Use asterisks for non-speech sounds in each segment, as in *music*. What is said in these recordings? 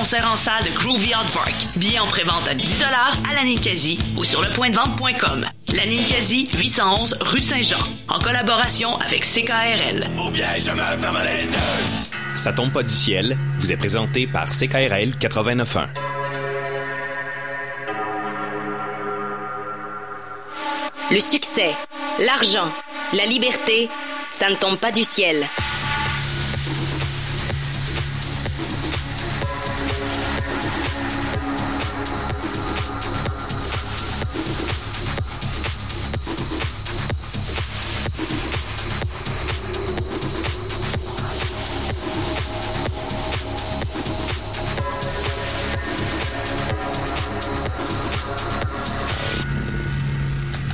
concert en salle de Groovy Park. Billets en prévente à 10 à la Ninkasi ou sur lepointdevente.com. La Ninkasi, 811 rue Saint-Jean, en collaboration avec CKRL. Ou bien je me ferme les yeux. Ça tombe pas du ciel, vous est présenté par CKRL 89.1. Le succès, l'argent, la liberté, ça ne tombe pas du ciel.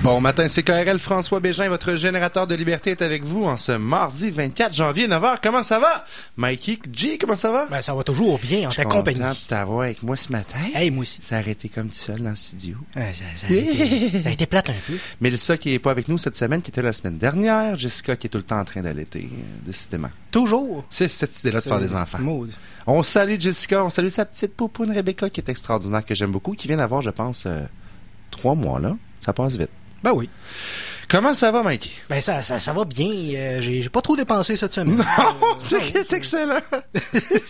Bon matin, c'est KRL François Bégin, votre générateur de liberté est avec vous en ce mardi 24 janvier 9h. Comment ça va? Mikey G, comment ça va? Ben, ça va toujours bien en ta Je suis compagnie. content de t'avoir avec moi ce matin. Hey, moi aussi. Ça a arrêté comme tout seul dans le studio. Ouais, ça, ça, a été, ça a été plate un peu. Mélissa qui est pas avec nous cette semaine, qui était la semaine dernière. Jessica qui est tout le temps en train d'allaiter, euh, décidément. Toujours. C'est cette idée-là de faire des enfants. On salue Jessica, on salue sa petite poupoune Rebecca qui est extraordinaire, que j'aime beaucoup, qui vient d'avoir, je pense, euh, trois mois là. Ça passe vite. Ben oui. Comment ça va, Mikey? Ben ça, ça, ça va bien. Euh, j'ai pas trop dépensé cette semaine. Non, *laughs* c'est c'est excellent.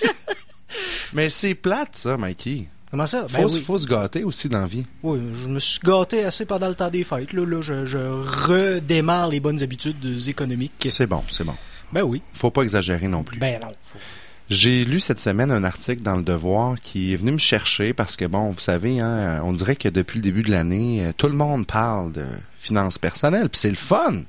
*laughs* Mais c'est plate, ça, Mikey. Comment ça? Faut, Ben oui. faut se gâter aussi dans la vie. Oui, je me suis gâté assez pendant le temps des fêtes. Là, là je, je redémarre les bonnes habitudes économiques. C'est bon, c'est bon. Ben oui. Faut pas exagérer non plus. Ben non. faut- J'ai lu cette semaine un article dans Le Devoir qui est venu me chercher parce que, bon, vous savez, hein, on dirait que depuis le début de l'année, euh, tout le monde parle de finances personnelles, puis c'est le fun.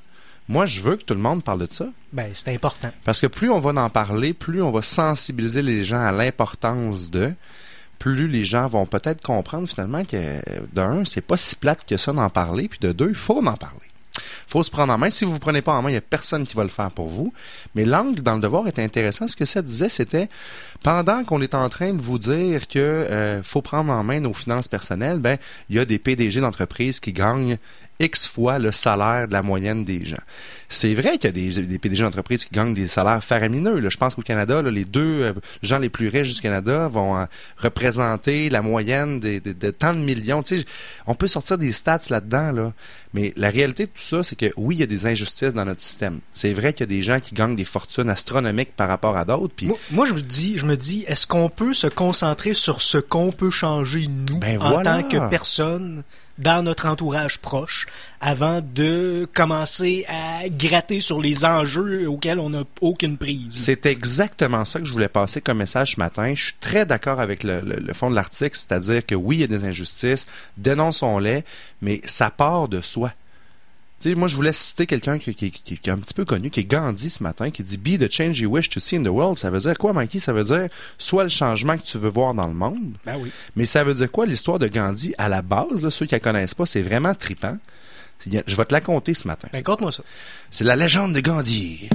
Moi, je veux que tout le monde parle de ça. Ben c'est important. Parce que plus on va en parler, plus on va sensibiliser les gens à l'importance de, plus les gens vont peut-être comprendre finalement que, d'un, c'est pas si plate que ça d'en parler, puis de deux, il faut en parler. Faut se prendre en main. Si vous vous prenez pas en main, il y a personne qui va le faire pour vous. Mais l'angle dans le devoir était intéressant. Ce que ça disait, c'était pendant qu'on est en train de vous dire que euh, faut prendre en main nos finances personnelles, ben il y a des PDG d'entreprises qui gagnent X fois le salaire de la moyenne des gens. C'est vrai qu'il y a des, des PDG d'entreprises qui gagnent des salaires faramineux. Là. Je pense qu'au Canada, là, les deux euh, gens les plus riches du Canada vont euh, représenter la moyenne des- des- de tant de millions. Tu sais, on peut sortir des stats là-dedans, là. mais la réalité de tout ça, c'est que oui, il y a des injustices dans notre système. C'est vrai qu'il y a des gens qui gagnent des fortunes astronomiques par rapport à d'autres. Moi, moi, je me dis, je me dis, est-ce qu'on peut se concentrer sur ce qu'on peut changer nous Ben en voilà. tant que personne? Dans notre entourage proche avant de commencer à gratter sur les enjeux auxquels on n'a aucune prise. C'est exactement ça que je voulais passer comme message ce matin. Je suis très d'accord avec le, fond de l'article, c'est-à-dire que oui, il y a des injustices, dénonçons-les, mais ça part de soi. Moi, je voulais citer quelqu'un qui, qui- qui- qui est un petit peu connu, qui est Gandhi ce matin, qui dit Be the change you wish to see in the world. Ça veut dire quoi, Mikey? Ça veut dire soit le changement que tu veux voir dans le monde, Ben oui. mais ça veut dire quoi l'histoire de Gandhi à la base? Là, ceux qui la connaissent pas, c'est vraiment tripant. Je vais te la conter ce matin. Ben, conte-moi ça. C'est la légende de Gandhi.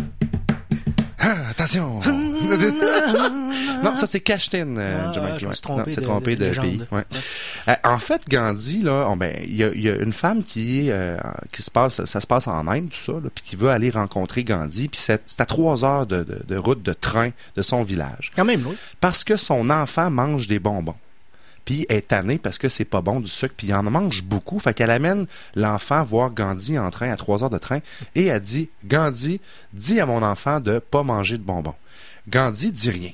Ah, attention! *laughs* non, ça c'est Cashtin, euh, Ah, Jamaica, je me suis trompé Non, c'est de- trompé de pays. ouais. Euh, en fait, Gandhi, là, on, ben, il y, a, y a une femme qui, euh, qui se passe, ça se passe en Inde, tout ça, puis qui veut aller rencontrer Gandhi, puis c'est c'est à trois heures de, de- de route de train de son village. Quand même, oui. Parce que son enfant mange des bonbons. Puis est tannée parce que c'est pas bon du sucre, puis il en mange beaucoup. Fait qu'elle amène l'enfant voir Gandhi en train à trois heures de train et elle dit Gandhi, dis à mon enfant de pas manger de bonbons. Gandhi dit rien.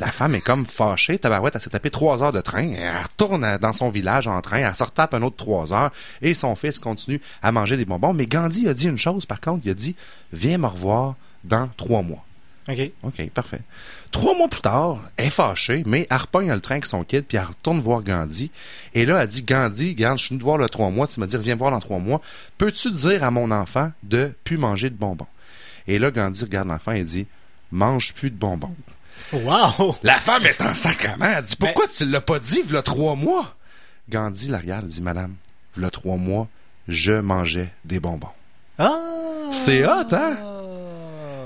La femme est comme fâchée. Tabarouette, elle s'est tapé trois heures de train. Elle retourne dans son village en train. Elle se retape un autre trois heures. Et son fils continue à manger des bonbons. Mais Gandhi a dit une chose, par contre. Il a dit, viens me revoir dans trois mois. OK. OK, parfait. Trois mois plus tard, elle est fâchée, mais elle repogne le train avec son kid, puis elle retourne voir Gandhi. Et là, elle dit, Gandhi, regarde, je suis venu te voir le trois mois, tu m'as dit, viens me voir dans trois mois. Peux-tu dire à mon enfant de plus manger de bonbons? Et là, Gandhi regarde l'enfant et dit, mange plus de bonbons. Wow! La femme est en sacrement. Elle dit, pourquoi tu l'as pas dit, v'là trois mois? Gandhi la regarde et dit, madame, v'là trois mois, je mangeais des bonbons. Ah! C'est hot, hein?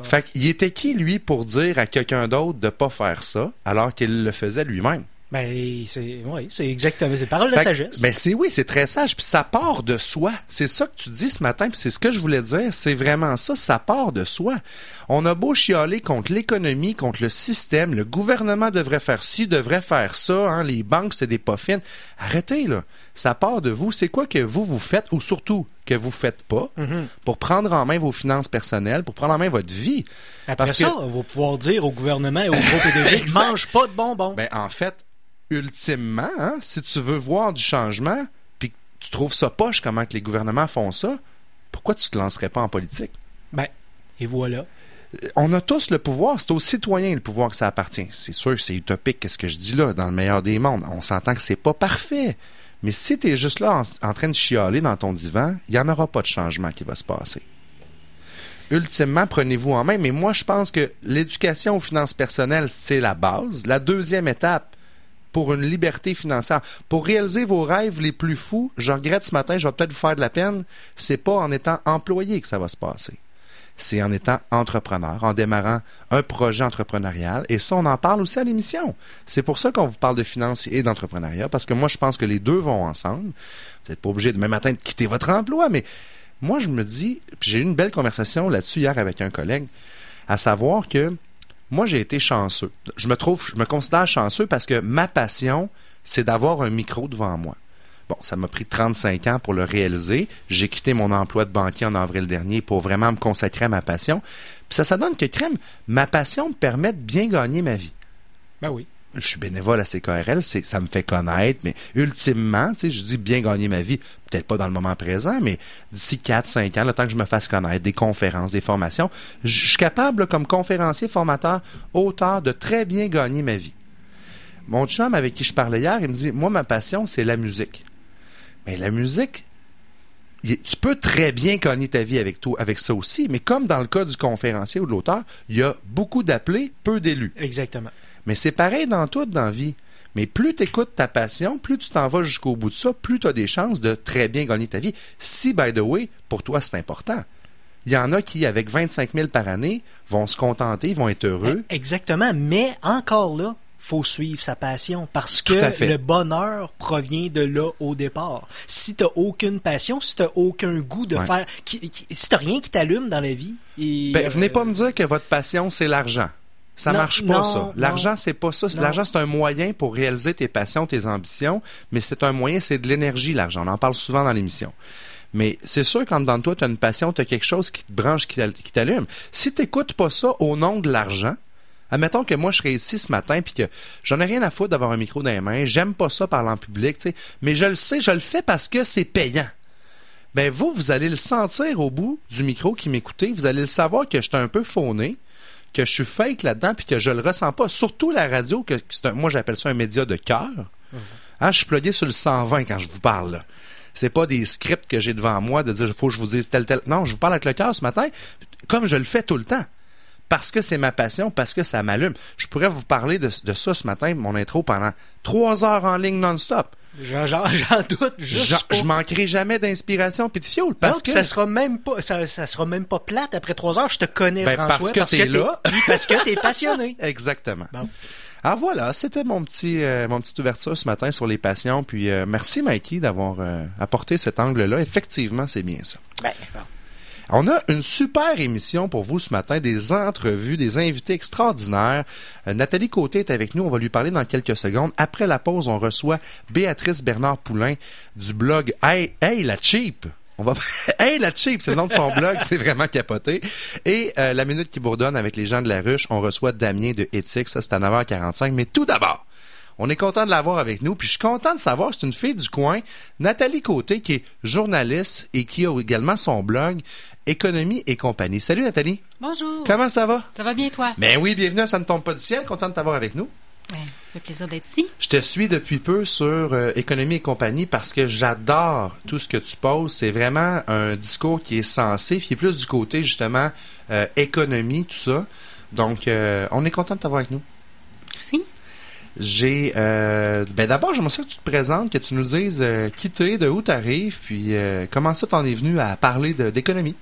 Fait qu'il était qui, lui, pour dire à quelqu'un d'autre de pas faire ça, alors qu'il le faisait lui-même? Ben, c'est ouais, c'est exactement. C'est parole de sagesse. Ben c'est oui, c'est très sage. Puis ça part de soi. C'est ça que tu dis ce matin. Puis c'est ce que je voulais dire. C'est vraiment ça. Ça part de soi. On a beau chialer contre l'économie, contre le système. Le gouvernement devrait faire ci, devrait faire ça. Hein, les banques, c'est des pas fines. Arrêtez là. Ça part de vous. C'est quoi que vous vous faites ou surtout que vous faites pas Mm-hmm. pour prendre en main vos finances personnelles, pour prendre en main votre vie. Après Parce ça, que- on va pouvoir dire au gouvernement et au gros *laughs* PDG, mange pas de bonbons. Ben, en fait, ultimement, hein, si tu veux voir du changement, puis que tu trouves ça poche comment que les gouvernements font ça, pourquoi tu te lancerais pas en politique? Ben, et voilà. On a tous le pouvoir, c'est aux citoyens le pouvoir que ça appartient. C'est sûr, c'est utopique, qu'est-ce que je dis là, dans le meilleur des mondes. On s'entend que c'est pas parfait. Mais si tu es juste là en, train de chialer dans ton divan, il n'y en aura pas de changement qui va se passer. Ultimement, prenez-vous en main. Mais moi, je pense que l'éducation aux finances personnelles, c'est la base. La deuxième étape, pour une liberté financière, pour réaliser vos rêves les plus fous, je regrette ce matin, je vais peut-être vous faire de la peine, c'est pas en étant employé que ça va se passer. C'est en étant entrepreneur, en démarrant un projet entrepreneurial. Et ça, on en parle aussi à l'émission. C'est pour ça qu'on vous parle de finances et d'entrepreneuriat, parce que moi, je pense que les deux vont ensemble. Vous n'êtes pas obligé demain matin de quitter votre emploi, mais moi, je me dis, j'ai eu une belle conversation là-dessus hier avec un collègue, à savoir que moi, j'ai été chanceux. Je me trouve, je me considère chanceux parce que ma passion, c'est d'avoir un micro devant moi. Bon, ça m'a pris 35 ans pour le réaliser. J'ai quitté mon emploi de banquier en avril dernier pour vraiment me consacrer à ma passion. Puis ça, ça donne que, crème, ma passion me permet de bien gagner ma vie. Ben oui. Je suis bénévole à CKRL, ça me fait connaître, mais ultimement, tu sais, je dis bien gagner ma vie, peut-être pas dans le moment présent, mais d'ici 4-5 ans, le temps que je me fasse connaître, des conférences, des formations, je suis capable, comme conférencier, formateur, auteur, de très bien gagner ma vie. Mon chum avec qui je parlais hier, il me dit, moi, ma passion, c'est la musique. Mais la musique, tu peux très bien gagner ta vie avec, toi, avec ça aussi, mais comme dans le cas du conférencier ou de l'auteur, il y a beaucoup d'appelés, peu d'élus. Exactement. Mais c'est pareil dans tout dans la vie. Mais plus tu écoutes ta passion, plus tu t'en vas jusqu'au bout de ça, plus tu as des chances de très bien gagner ta vie. Si, by the way, pour toi, c'est important. Il y en a qui, avec 25 000 par année, vont se contenter, vont être heureux. Exactement. Mais encore là, faut suivre sa passion parce que le bonheur provient de là au départ. Si t'as aucune passion, si t'as aucun goût de Ouais. faire, qui, qui- si t'as rien qui t'allume dans la vie, et, Ben, euh, venez pas me dire que votre passion, c'est l'argent. Ça Non, marche pas, non, ça. L'argent, c'est pas ça. L'argent, c'est un moyen pour réaliser tes passions, tes ambitions, mais c'est un moyen, c'est de l'énergie, l'argent. On en parle souvent dans l'émission. Mais c'est sûr, quand dans toi, tu as une passion, tu as quelque chose qui te branche, qui t'al- qui t'allume. Si tu pas ça au nom de l'argent, admettons que moi, je serais ici ce matin puis que j'en ai rien à foutre d'avoir un micro dans les mains, j'aime pas ça parler en public, tu sais, mais je le sais, je le fais parce que c'est payant ben vous, vous allez le sentir au bout du micro qui m'écoutez. Vous allez le savoir que je suis un peu fauné, que je suis fake là-dedans, puis que je le ressens pas. Surtout la radio, que un- moi j'appelle ça un média de cœur. Hein, je suis plugué sur le 120 quand je vous parle. là. C'est pas des scripts que j'ai devant moi de dire il faut que je vous dise tel tel. Non, je vous parle avec le cœur ce matin, comme je le fais tout le temps. Parce que c'est ma passion, parce que ça m'allume. Je pourrais vous parler de, de ça ce matin, mon intro, pendant trois heures en ligne non-stop. j'en, doute juste. Je manquerai jamais d'inspiration puis de fioul. Parce que ça sera même pas ça, ça sera même pas plate après trois heures je te connais Ben, François parce que t'es là. *laughs* parce que t'es passionné *laughs* Exactement. Bon. Alors voilà, c'était mon petit euh, mon petite ouverture ce matin sur les passions. Puis euh, merci Mikey d'avoir euh, apporté cet angle-là. Effectivement, c'est bien ça. Ben, bon. On a une super émission pour vous ce matin, des entrevues, des invités extraordinaires. Euh, Nathalie Côté est avec nous, on va lui parler dans quelques secondes. Après la pause, on reçoit Béatrice Bernard Poulain du blog Hey, hey la cheap. On va *laughs* Hey la cheap, c'est le nom de son blog, c'est vraiment capoté. Et euh, la minute qui bourdonne avec les gens de la ruche, on reçoit Damien de Éthique, ça c'est à 9h45. Mais tout d'abord, on est content de l'avoir avec nous, puis je suis content de savoir c'est une fille du coin, Nathalie Côté, qui est journaliste et qui a également son blog Économie et compagnie. Salut Nathalie, Bonjour. comment ça va? Ça va bien, toi? Ben oui, bienvenue à Ça ne tombe pas du ciel, content de t'avoir avec nous. Ouais, ça fait plaisir d'être ici. Je te suis depuis peu sur euh, Économie et compagnie parce que j'adore tout ce que tu poses. C'est vraiment un discours qui est sensé, qui est plus du côté justement euh, économie, tout ça. Donc, euh, on est content de t'avoir avec nous. Merci. J'ai ben d'abord j'aimerais ça que tu te présentes, que tu nous dises qui t'es, de où t'arrives, puis comment ça t'en es venu à parler d'économie?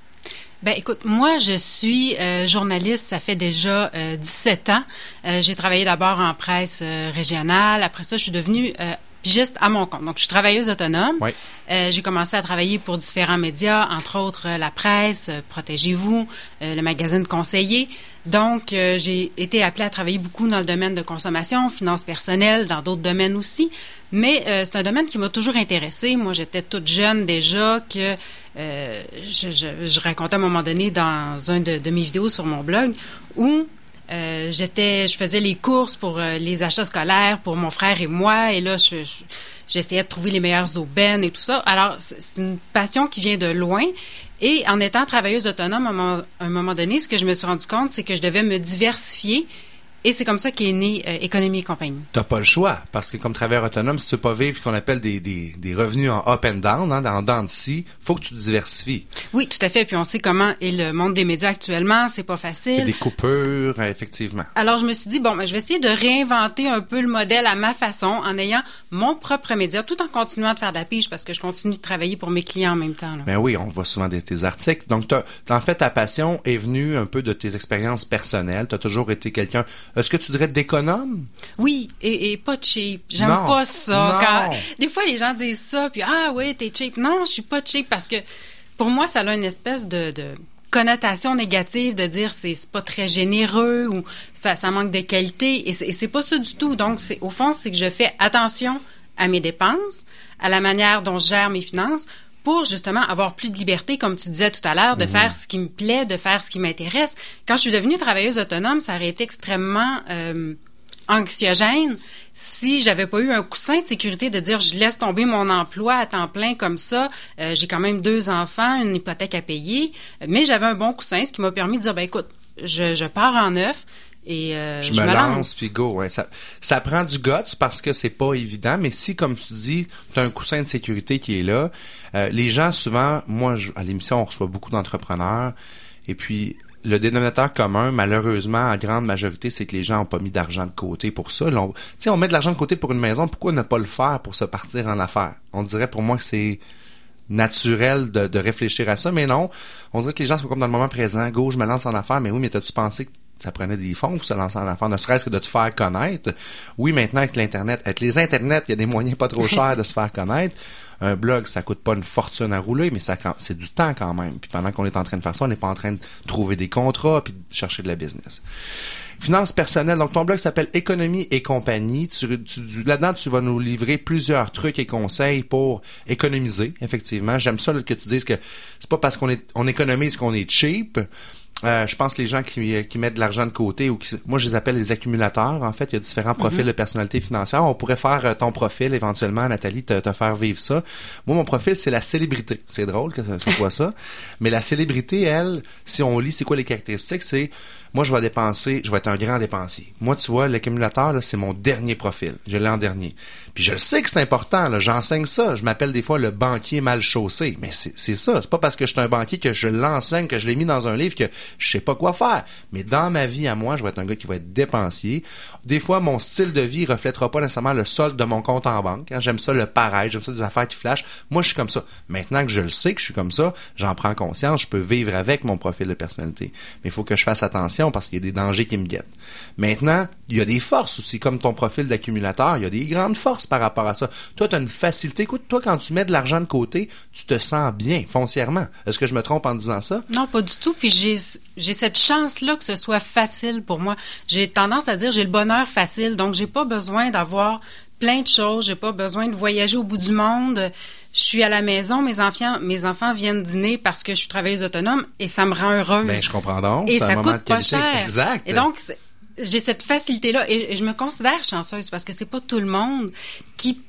Ben écoute, moi je suis euh, journaliste, ça fait déjà euh, 17 ans. Euh, j'ai travaillé d'abord en presse euh, régionale, après ça je suis devenue euh, pigiste à mon compte. Donc je suis travailleuse autonome. Oui. Euh, j'ai commencé à travailler pour différents médias, entre autres euh, la presse, euh, Protégez-vous, euh, le magazine Conseiller. Donc euh, j'ai été appelée à travailler beaucoup dans le domaine de consommation, finances personnelles, dans d'autres domaines aussi. Mais euh, c'est un domaine qui m'a toujours intéressée. Moi, j'étais toute jeune déjà que euh, je, je- je racontais à un moment donné dans un de, de mes vidéos sur mon blog où euh, j'étais, je faisais les courses pour euh, les achats scolaires pour mon frère et moi, et là, je- je- j'essayais de trouver les meilleures aubaines et tout ça. Alors, c'est une passion qui vient de loin. Et en étant travailleuse autonome, à un moment, à un moment donné, ce que je me suis rendu compte, c'est que je devais me diversifier. Et c'est comme ça qu'est née euh, Économie et compagnie. T'as pas le choix, parce que comme travailleur autonome, si tu veux pas vivre ce qu'on appelle des, des, des revenus en up and down, hein, en dents de scie, faut que tu te diversifies. Oui, tout à fait. Puis on sait comment est le monde des médias actuellement. C'est pas Il y a facile. des coupures, euh, effectivement. Alors, je me suis dit, bon, ben, je vais essayer de réinventer un peu le modèle à ma façon en ayant mon propre média, tout en continuant de faire de la pige parce que je continue de travailler pour mes clients en même temps. là. Ben oui, on voit souvent des, tes articles. Donc, en fait, ta passion est venue un peu de tes expériences personnelles. Tu as toujours été quelqu'un. Est-ce que tu dirais d'économe? Oui, et, et pas cheap. J'aime pas ça. Quand, des fois, les gens disent ça, puis ah oui, t'es cheap. Non, je suis pas cheap parce que pour moi, ça a une espèce de, de connotation négative de dire c'est pas très généreux ou ça, ça manque de qualité. Et c'est et c'est pas ça du tout. Donc, c'est au fond, c'est que je fais attention à mes dépenses, à la manière dont je gère mes finances pour justement avoir plus de liberté, comme tu disais tout à l'heure, de faire ce qui me plaît, de faire ce qui m'intéresse. Quand je suis devenue travailleuse autonome, ça aurait été extrêmement euh, anxiogène si j'avais pas eu un coussin de sécurité de dire je laisse tomber mon emploi à temps plein comme ça. Euh, j'ai quand même deux enfants, une hypothèque à payer, mais j'avais un bon coussin, ce qui m'a permis de dire ben écoute, je, je pars en neuf et euh, je, me lance, puis go. Ça, ça prend du guts parce que c'est pas évident, mais si, comme tu dis, tu as un coussin de sécurité qui est là, euh, les gens, souvent, moi, je- à l'émission, on reçoit beaucoup d'entrepreneurs, et puis le dénominateur commun, malheureusement, en grande majorité, c'est que les gens ont pas mis d'argent de côté pour ça. Là, on- on met de l'argent de côté pour une maison, pourquoi ne pas le faire pour se partir en affaires? On dirait pour moi que c'est naturel de, de réfléchir à ça, mais non. On dirait que les gens sont comme dans le moment présent. Go, je me lance en affaires, mais oui, mais as-tu pensé que ça prenait des fonds pour se lancer en affaires, ne serait-ce que de te faire connaître? Oui, maintenant avec l'Internet, avec les Internets, il y a des moyens pas trop *laughs* chers de se faire connaître. Un blog, ça coûte pas une fortune à rouler, mais ça c'est du temps quand même. Puis pendant qu'on est en train de faire ça, on n'est pas en train de trouver des contrats puis de chercher de la business. Finances personnelles. Donc, ton blog s'appelle Économie et compagnie. Tu, tu- Là-dedans, tu vas nous livrer plusieurs trucs et conseils pour économiser, effectivement. J'aime ça là, que tu dises que c'est pas parce qu'on est, on économise qu'on est cheap. Euh, je pense que les gens qui, qui mettent de l'argent de côté ou qui, moi je les appelle les accumulateurs. En fait, il y a différents profils de personnalité financière. On pourrait faire euh, ton profil éventuellement, Nathalie, te, te faire vivre ça. Moi, mon profil, c'est la célébrité. C'est drôle que ce soit ça. *laughs* Mais la célébrité, elle, si on lit c'est quoi les caractéristiques, c'est moi je vais dépenser, je vais être un grand dépensier. Moi, tu vois, l'accumulateur, c'est mon dernier profil. Je l'ai en dernier. Puis je le sais que c'est important, j'enseigne ça. Je m'appelle des fois le banquier mal chaussé. Mais c'est c'est ça. C'est pas parce que je suis un banquier que je l'enseigne, que je l'ai mis dans un livre que je sais pas quoi faire. Mais dans ma vie à moi, je vais être un gars qui va être dépensier. Des fois, mon style de vie reflètera pas nécessairement le solde de mon compte en banque. hein. J'aime ça le pareil, j'aime ça des affaires qui flashent. Moi, je suis comme ça. Maintenant que je le sais que je suis comme ça, j'en prends conscience, je peux vivre avec mon profil de personnalité. Mais il faut que je fasse attention parce qu'il y a des dangers qui me guettent. Maintenant, il y a des forces aussi, comme ton profil d'accumulateur, il y a des grandes forces par rapport à ça. Toi, tu as une facilité. Écoute, toi, quand tu mets de l'argent de côté, tu te sens bien, foncièrement. Est-ce que je me trompe en disant ça? Non, pas du tout. Puis j'ai j'ai cette chance-là que ce soit facile pour moi. J'ai tendance à dire j'ai le bonheur facile, donc j'ai pas besoin d'avoir plein de choses. J'ai pas besoin de voyager au bout du monde. Je suis à la maison, mes enfants, mes enfants viennent dîner parce que je suis travailleuse autonome et ça me rend heureuse. Ben, je comprends donc. Et ça coûte pas cher. Exact. Et donc, j'ai cette facilité-là et, et je me considère chanceuse parce que c'est pas tout le monde qui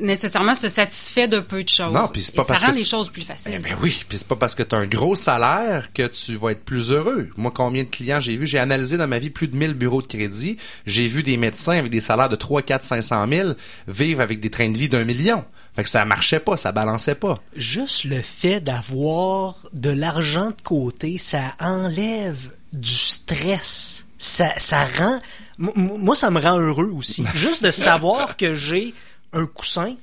nécessairement se satisfait de peu de choses. Non, puis c'est pas Et parce ça rend que- les choses plus faciles. Eh ben oui, puis c'est pas parce que tu as un gros salaire que tu vas être plus heureux. Moi, combien de clients j'ai vu? J'ai analysé dans ma vie plus de 1000 bureaux de crédit. J'ai vu des médecins avec des salaires de 3, 4, 500 000 vivre avec des trains de vie d'un million. Fait que ça marchait pas, ça balançait pas. Juste le fait d'avoir de l'argent de côté, ça enlève du stress. Ça, ça rend. Moi, ça me rend heureux aussi. *laughs* Juste de savoir que j'ai un coussin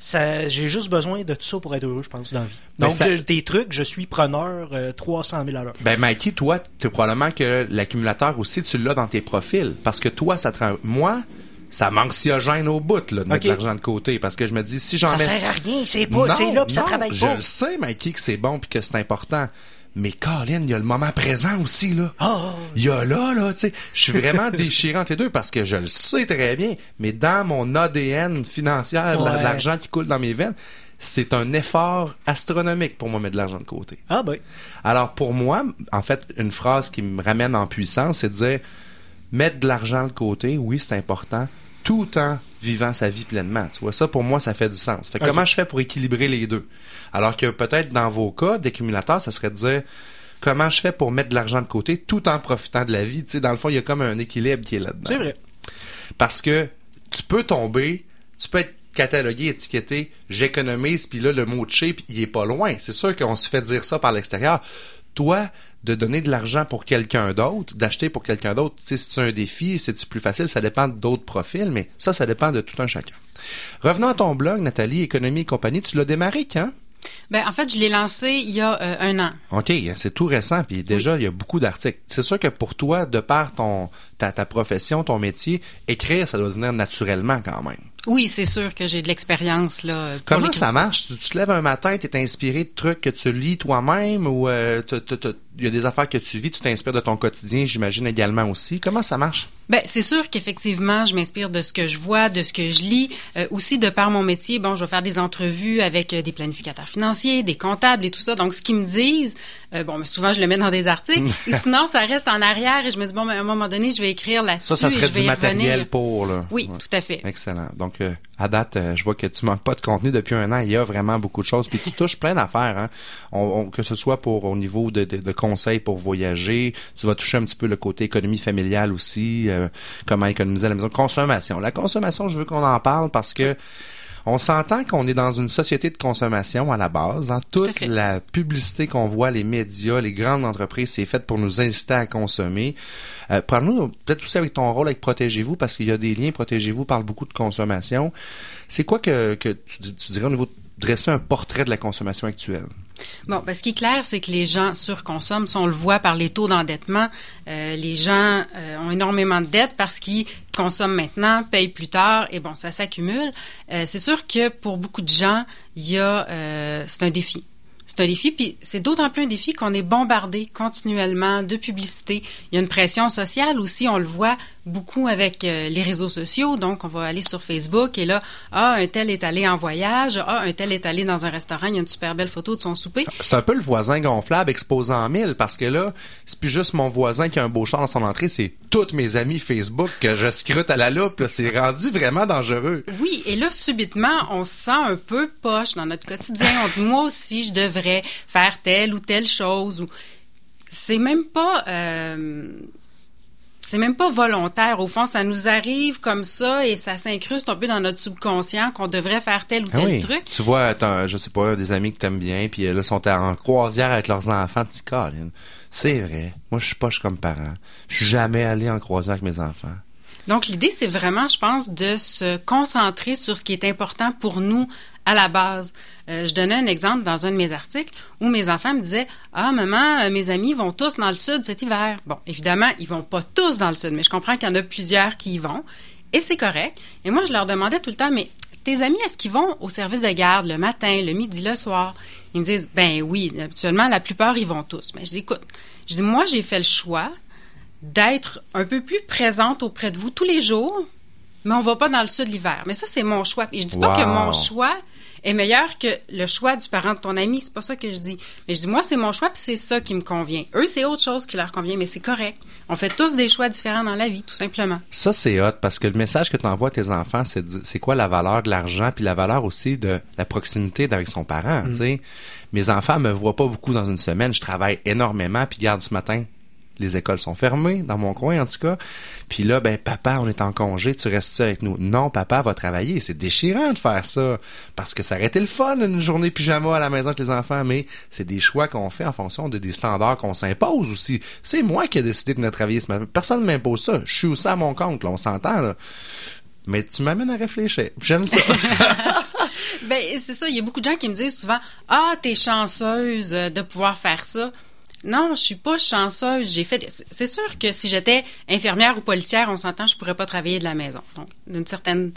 ça, j'ai juste besoin de tout ça pour être heureux, je pense, dans la vie. Ben, Donc, ça- je- tes trucs, je suis preneur euh, 300 000 à l'heure. Ben Mikey, toi, tu probablement que l'accumulateur aussi, tu l'as dans tes profils. Parce que toi, ça te rend... Moi, ça m'anxiogène au bout là, de mettre l'argent de côté. Parce que je me dis, si j'en Ça mets... sert à rien, c'est pas, c'est là, puis ça travaille je pas. le sais, Mikey, que c'est bon puis que c'est important. Mais Colin, il y a le moment présent aussi, là. Ah, Il y a là, là, tu sais. Je suis vraiment déchirant entre les deux parce que je le sais très bien. Mais dans mon ADN financière, de l'argent qui coule dans mes veines, c'est un effort astronomique pour moi mettre de l'argent de côté. ah ben, Alors pour moi, en fait, une phrase qui me ramène en puissance, c'est de dire mettre de l'argent de côté, oui, c'est important, tout en vivant sa vie pleinement. Tu vois, ça pour moi, ça fait du sens. Fait que Ok. comment je fais pour équilibrer les deux? Alors que peut-être dans vos cas d'accumulateur, ça serait de dire comment je fais pour mettre de l'argent de côté tout en profitant de la vie? Tu sais, dans le fond, il y a comme un équilibre qui est là-dedans. c'est vrai. Parce que tu peux tomber, tu peux être catalogué, étiqueté, j'économise, puis là, le mot cheap, il est pas loin. C'est sûr qu'on se fait dire ça par l'extérieur. Toi, de donner de l'argent pour quelqu'un d'autre, d'acheter pour quelqu'un d'autre, tu c'est un défi, c'est-tu plus facile, ça dépend d'autres profils, mais ça, ça dépend de tout un chacun. Revenons à ton blog, Nathalie, Économie et compagnie, tu l'as démarré quand? Ben, en fait, je l'ai lancé il y a euh, un an. OK, c'est tout récent, puis déjà, il y a beaucoup d'articles. C'est sûr que pour toi, de par ton ta, ta profession, ton métier, écrire, ça doit venir naturellement quand même. Oui, c'est sûr que j'ai de l'expérience là. Comment ça marche? Tu, tu te lèves un matin, tu es inspiré de trucs que tu lis toi-même ou euh, t'as- il y a des affaires que tu vis, tu t'inspires de ton quotidien, j'imagine également aussi. Comment ça marche? Ben, c'est sûr qu'effectivement, je m'inspire de ce que je vois, de ce que je lis. Euh, aussi, de par mon métier, bon, je vais faire des entrevues avec euh, des planificateurs financiers, des comptables et tout ça. Donc, ce qu'ils me disent, euh, bon, mais souvent, je le mets dans des articles. *laughs* et sinon, ça reste en arrière et je me dis, bon, ben, à un moment donné, je vais écrire là-dessus Ça, ça et serait je vais du matériel revenir. pour, là. Oui, Ouais. tout à fait. Excellent. Donc, euh, à date, euh, je vois que tu manques pas de contenu depuis un an. Il y a vraiment beaucoup de choses. Puis tu touches plein d'affaires, hein. Que ce soit pour au niveau de, de- de conseils pour voyager, tu vas toucher un petit peu le côté économie familiale aussi, euh, comment économiser à la maison. Consommation. La consommation, je veux qu'on en parle parce que on s'entend qu'on est dans une société de consommation à la base. Hein. Toute la publicité qu'on voit, les médias, les grandes entreprises, c'est fait pour nous inciter à consommer. Euh, Parle-nous peut-être aussi avec ton rôle avec Protégez-vous, parce qu'il y a des liens. Protégez-vous parle beaucoup de consommation. C'est quoi que, que tu, tu dirais au niveau de dresser un portrait de la consommation actuelle? Bon, ben, ce qui est clair, c'est que les gens surconsomment. Ça, on le voit par les taux d'endettement. Euh, les gens euh, ont énormément de dettes parce qu'ils consomment maintenant, payent plus tard, et bon, ça s'accumule. Euh, c'est sûr que pour beaucoup de gens, il y a, c'est un défi. C'est un défi, puis c'est d'autant plus un défi qu'on est bombardé continuellement de publicité. Il y a une pression sociale aussi, on le voit beaucoup avec euh, les réseaux sociaux. Donc, on va aller sur Facebook et là, ah, un tel est allé en voyage, ah, un tel est allé dans un restaurant, il y a une super belle photo de son souper. C'est un peu le voisin gonflable exposant en mille, parce que là, c'est plus juste mon voisin qui a un beau char dans son entrée, c'est tous mes amis Facebook que je scrute à la loupe. C'est rendu vraiment dangereux. Oui, et là, subitement, on se sent un peu poche dans notre quotidien. On dit, moi aussi, je devrais faire telle ou telle chose. Ou... C'est même pas... euh, C'est même pas volontaire. Au fond, ça nous arrive comme ça et ça s'incruste un peu dans notre subconscient qu'on devrait faire tel ou Ah tel oui. truc. Tu vois, t'as, je sais pas, des amis que t'aimes bien, puis euh, là, sont en croisière avec leurs enfants. Tu Colin, c'est vrai. Moi, je suis poche comme parent. Je suis jamais allé en croisière avec mes enfants. Donc, l'idée, c'est vraiment, je pense, de se concentrer sur ce qui est important pour nous à la base. Euh, je donnais un exemple dans un de mes articles où mes enfants me disaient Ah, maman, euh, mes amis vont tous dans le sud cet hiver. Bon, évidemment, ils vont pas tous dans le sud, mais je comprends qu'il y en a plusieurs qui y vont. Et c'est correct. Et moi, je leur demandais tout le temps Mais tes amis, est-ce qu'ils vont au service de garde le matin, le midi, le soir Ils me disent Ben oui, habituellement, la plupart, ils vont tous. Mais je dis Écoute, je dis Moi, j'ai fait le choix d'être un peu plus présente auprès de vous tous les jours, mais on va pas dans le sud l'hiver. Mais ça, c'est mon choix. Et je dis pas que mon choix est meilleur que le choix du parent de ton ami. C'est pas ça que je dis. Mais je dis, moi, c'est mon choix, puis c'est ça qui me convient. Eux, c'est autre chose qui leur convient, mais c'est correct. On fait tous des choix différents dans la vie, tout simplement. Ça, c'est hot parce que le message que tu envoies à tes enfants, c'est de- c'est quoi la valeur de l'argent, puis la valeur aussi de la proximité avec son parent. sais? Mes enfants me voient pas beaucoup dans une semaine. Je travaille énormément, puis garde ce matin. Les écoles sont fermées, dans mon coin en tout cas. Puis là, ben papa, on est en congé, tu restes avec nous? Non, papa va travailler. C'est déchirant de faire ça. Parce que ça aurait été le fun, une journée pyjama à la maison avec les enfants, mais c'est des choix qu'on fait en fonction de des standards qu'on s'impose aussi. C'est moi qui ai décidé de ne travailler ce matin. Personne ne m'impose ça. Je suis aussi à mon compte, là, on s'entend. Mais tu m'amènes à réfléchir. J'aime ça. *laughs* Ben, c'est ça. Il y a beaucoup de gens qui me disent souvent Ah, t'es chanceuse de pouvoir faire ça. Non, je suis pas chanceuse. J'ai fait. C'est sûr que si j'étais infirmière ou policière, on s'entend, je pourrais pas travailler de la maison. Donc, d'une certaine,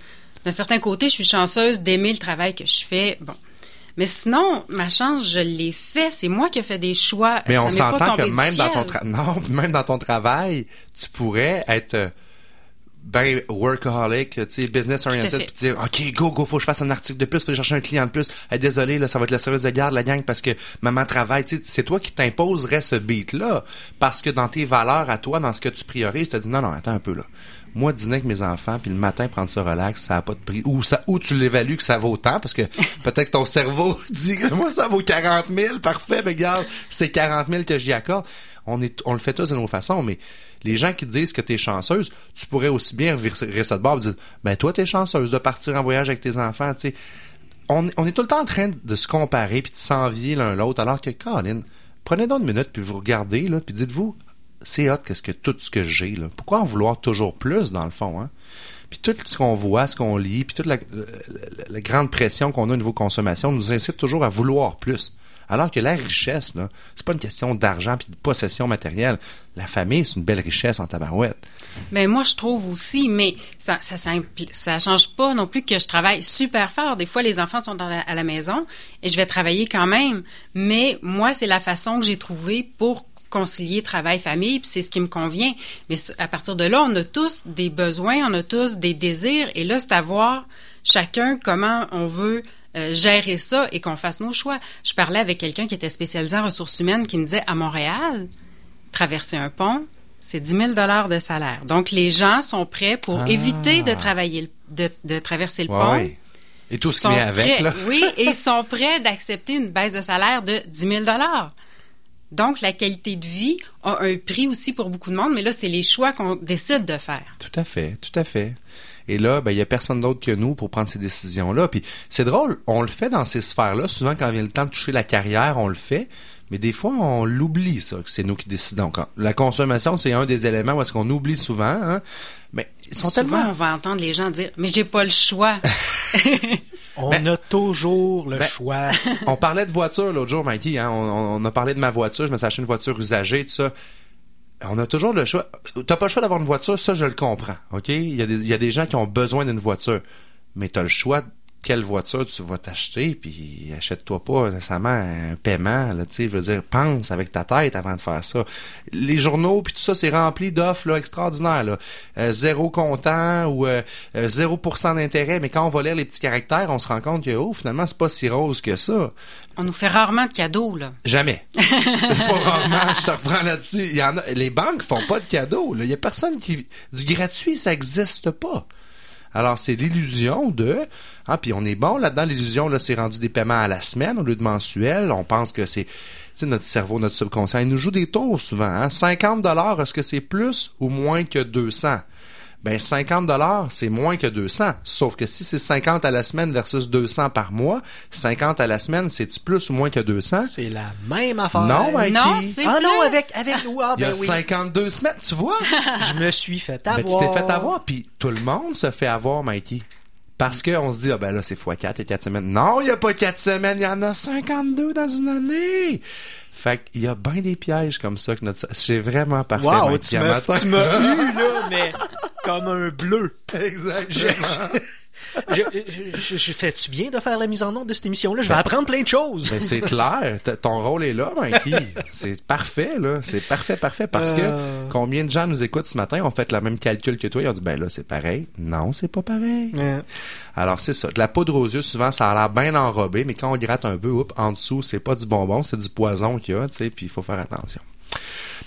d'un certain côté, je suis chanceuse d'aimer le travail que je fais. Bon. Mais sinon, ma chance, je l'ai fait. C'est moi qui ai fait des choix. Mais Ça on s'entend que tombé du même dans ton ciel. tra- *laughs* non, même dans ton travail, tu pourrais être euh, ben workaholic, tu sais, business oriented, puis dire OK, go go, faut que je fasse un article de plus, faut que je cherche un client de plus. Hey, désolé là, ça va être le service de garde la gang parce que maman travaille, tu sais, c'est toi qui t'imposerais ce beat là parce que dans tes valeurs à toi, dans ce que tu priorises, tu te dis non non, attends un peu là. Moi, dîner avec mes enfants, puis le matin, prendre ça relax, ça a pas de prix. Ou, ça, ou tu l'évalues que ça vaut tant, parce que *laughs* peut-être que ton cerveau *laughs* dit, moi, ça vaut 40 000, parfait, mais regarde, c'est 40 000 que j'y accorde. On, est, on le fait tous de nos façons, mais les gens qui disent que t'es chanceuse, tu pourrais aussi bien virer ça de bord et dire, ben toi, t'es chanceuse de partir en voyage avec tes enfants, tu. On, est tout le temps en train de se comparer puis de s'envier l'un l'autre, alors que, Colin, prenez donc une minute puis vous regardez, là, puis dites-vous, c'est hot qu'est-ce que tout ce que j'ai. Pourquoi en vouloir toujours plus dans le fond hein? Puis tout ce qu'on voit, ce qu'on lit, puis toute la- la grande pression qu'on a au niveau consommation nous incite toujours à vouloir plus. Alors que la richesse c'est pas une question d'argent puis de possession matérielle. La famille, c'est une belle richesse en tabarouette. Mais moi, je trouve aussi, mais ça, ça, change pas non plus que je travaille super fort. Des fois, les enfants sont à la maison et je vais travailler quand même. Mais moi, c'est la façon que j'ai trouvée pour concilier travail-famille, puis c'est ce qui me convient. Mais à partir de là, on a tous des besoins, on a tous des désirs, et là, c'est à voir chacun comment on veut euh, gérer ça et qu'on fasse nos choix. Je parlais avec quelqu'un qui était spécialisé en ressources humaines qui me disait, à Montréal, traverser un pont, c'est 10 000 de salaire. Donc, les gens sont prêts pour Ah. éviter de travailler, le- de, de traverser le Ouais, pont. ouais. Et tout ce qui vient avec prêts- là. Oui, *laughs* et ils sont prêts d'accepter une baisse de salaire de 10 000 Donc, la qualité de vie a un prix aussi pour beaucoup de monde, mais là, c'est les choix qu'on décide de faire. Tout à fait, tout à fait. Et là, ben, il y a personne d'autre que nous pour prendre ces décisions-là. Puis c'est drôle, on le fait dans ces sphères-là. Souvent, quand vient le temps de toucher la carrière, on le fait. Mais des fois, on l'oublie, ça, que c'est nous qui décidons. Quand la consommation, c'est un des éléments où est-ce qu'on oublie souvent. Hein? Mais ils sont Souvent, tellement... on va entendre les gens dire, mais j'ai pas le choix. *laughs* On Ben- a toujours le Ben- choix. on parlait de voiture l'autre jour, Mikey. Hein? On, on a parlé de ma voiture. Je me suis acheté une voiture usagée, tout ça. On a toujours le choix. T'as pas le choix d'avoir une voiture, ça, je le comprends. OK? Il y a des, y a des gens qui ont besoin d'une voiture. Mais t'as le choix quelle voiture tu vas t'acheter, puis achète-toi pas nécessairement un paiement, là, tu sais, je veux dire, pense avec ta tête avant de faire ça. Les journaux, puis tout ça, c'est rempli d'offres, là, extraordinaires, là. Euh, zéro comptant ou euh, euh, 0% d'intérêt, mais quand on va lire les petits caractères, on se rend compte que, oh, finalement, c'est pas si rose que ça. On nous fait rarement de cadeaux, là. Jamais. *laughs* pas rarement, je te reprends là-dessus. Il y en a, les banques font pas de cadeaux. là. Il y a personne qui, du gratuit, ça existe pas. Alors, c'est l'illusion de, ah, puis on est bon là-dedans, l'illusion, là, c'est rendu des paiements à la semaine au lieu de mensuel. On pense que c'est, notre cerveau, notre subconscient, il nous joue des tours souvent, hein. 50 dollars, est-ce que c'est plus ou moins que 200? Ben, 50 dollars, c'est moins que 200. Sauf que si c'est 50 à la semaine versus 200 par mois, 50 à la semaine, c'est-tu plus ou moins que 200? C'est la même affaire. Non, Mikey. Non, c'est Ah non, avec, avec, *laughs* ah, Il y a ben oui. 52 semaines, tu vois? *laughs* Je me suis fait Ben, avoir. tu t'es fait avoir, puis tout le monde se fait avoir, Mikey. Parce qu'on se dit, ah ben là, c'est x4, il y a 4 semaines. Non, il n'y a pas 4 semaines, il y en a 52 dans une année. Fait qu'il y a bien des pièges comme ça que notre... C'est vraiment parfait, Wow, tu m'as *laughs* eu, là, mais comme un bleu. Exactement. Je, je, je- je- Fais-tu bien de faire la mise en ordre de cette émission-là? Je vais apprendre plein de choses. Ben, c'est clair. Ton rôle est là, Mikey. C'est parfait, là. C'est parfait, parfait. Parce Euh. que combien de gens nous écoutent ce matin ont fait le même calcul que toi? Ils ont dit, ben là, c'est pareil. Non, c'est pas pareil. Euh, Alors, c'est ça. De la poudre aux yeux, souvent, ça a l'air bien enrobé, mais quand on gratte un peu, oups, en dessous, c'est pas du bonbon, c'est du poison qu'il y a, tu sais, puis il faut faire attention.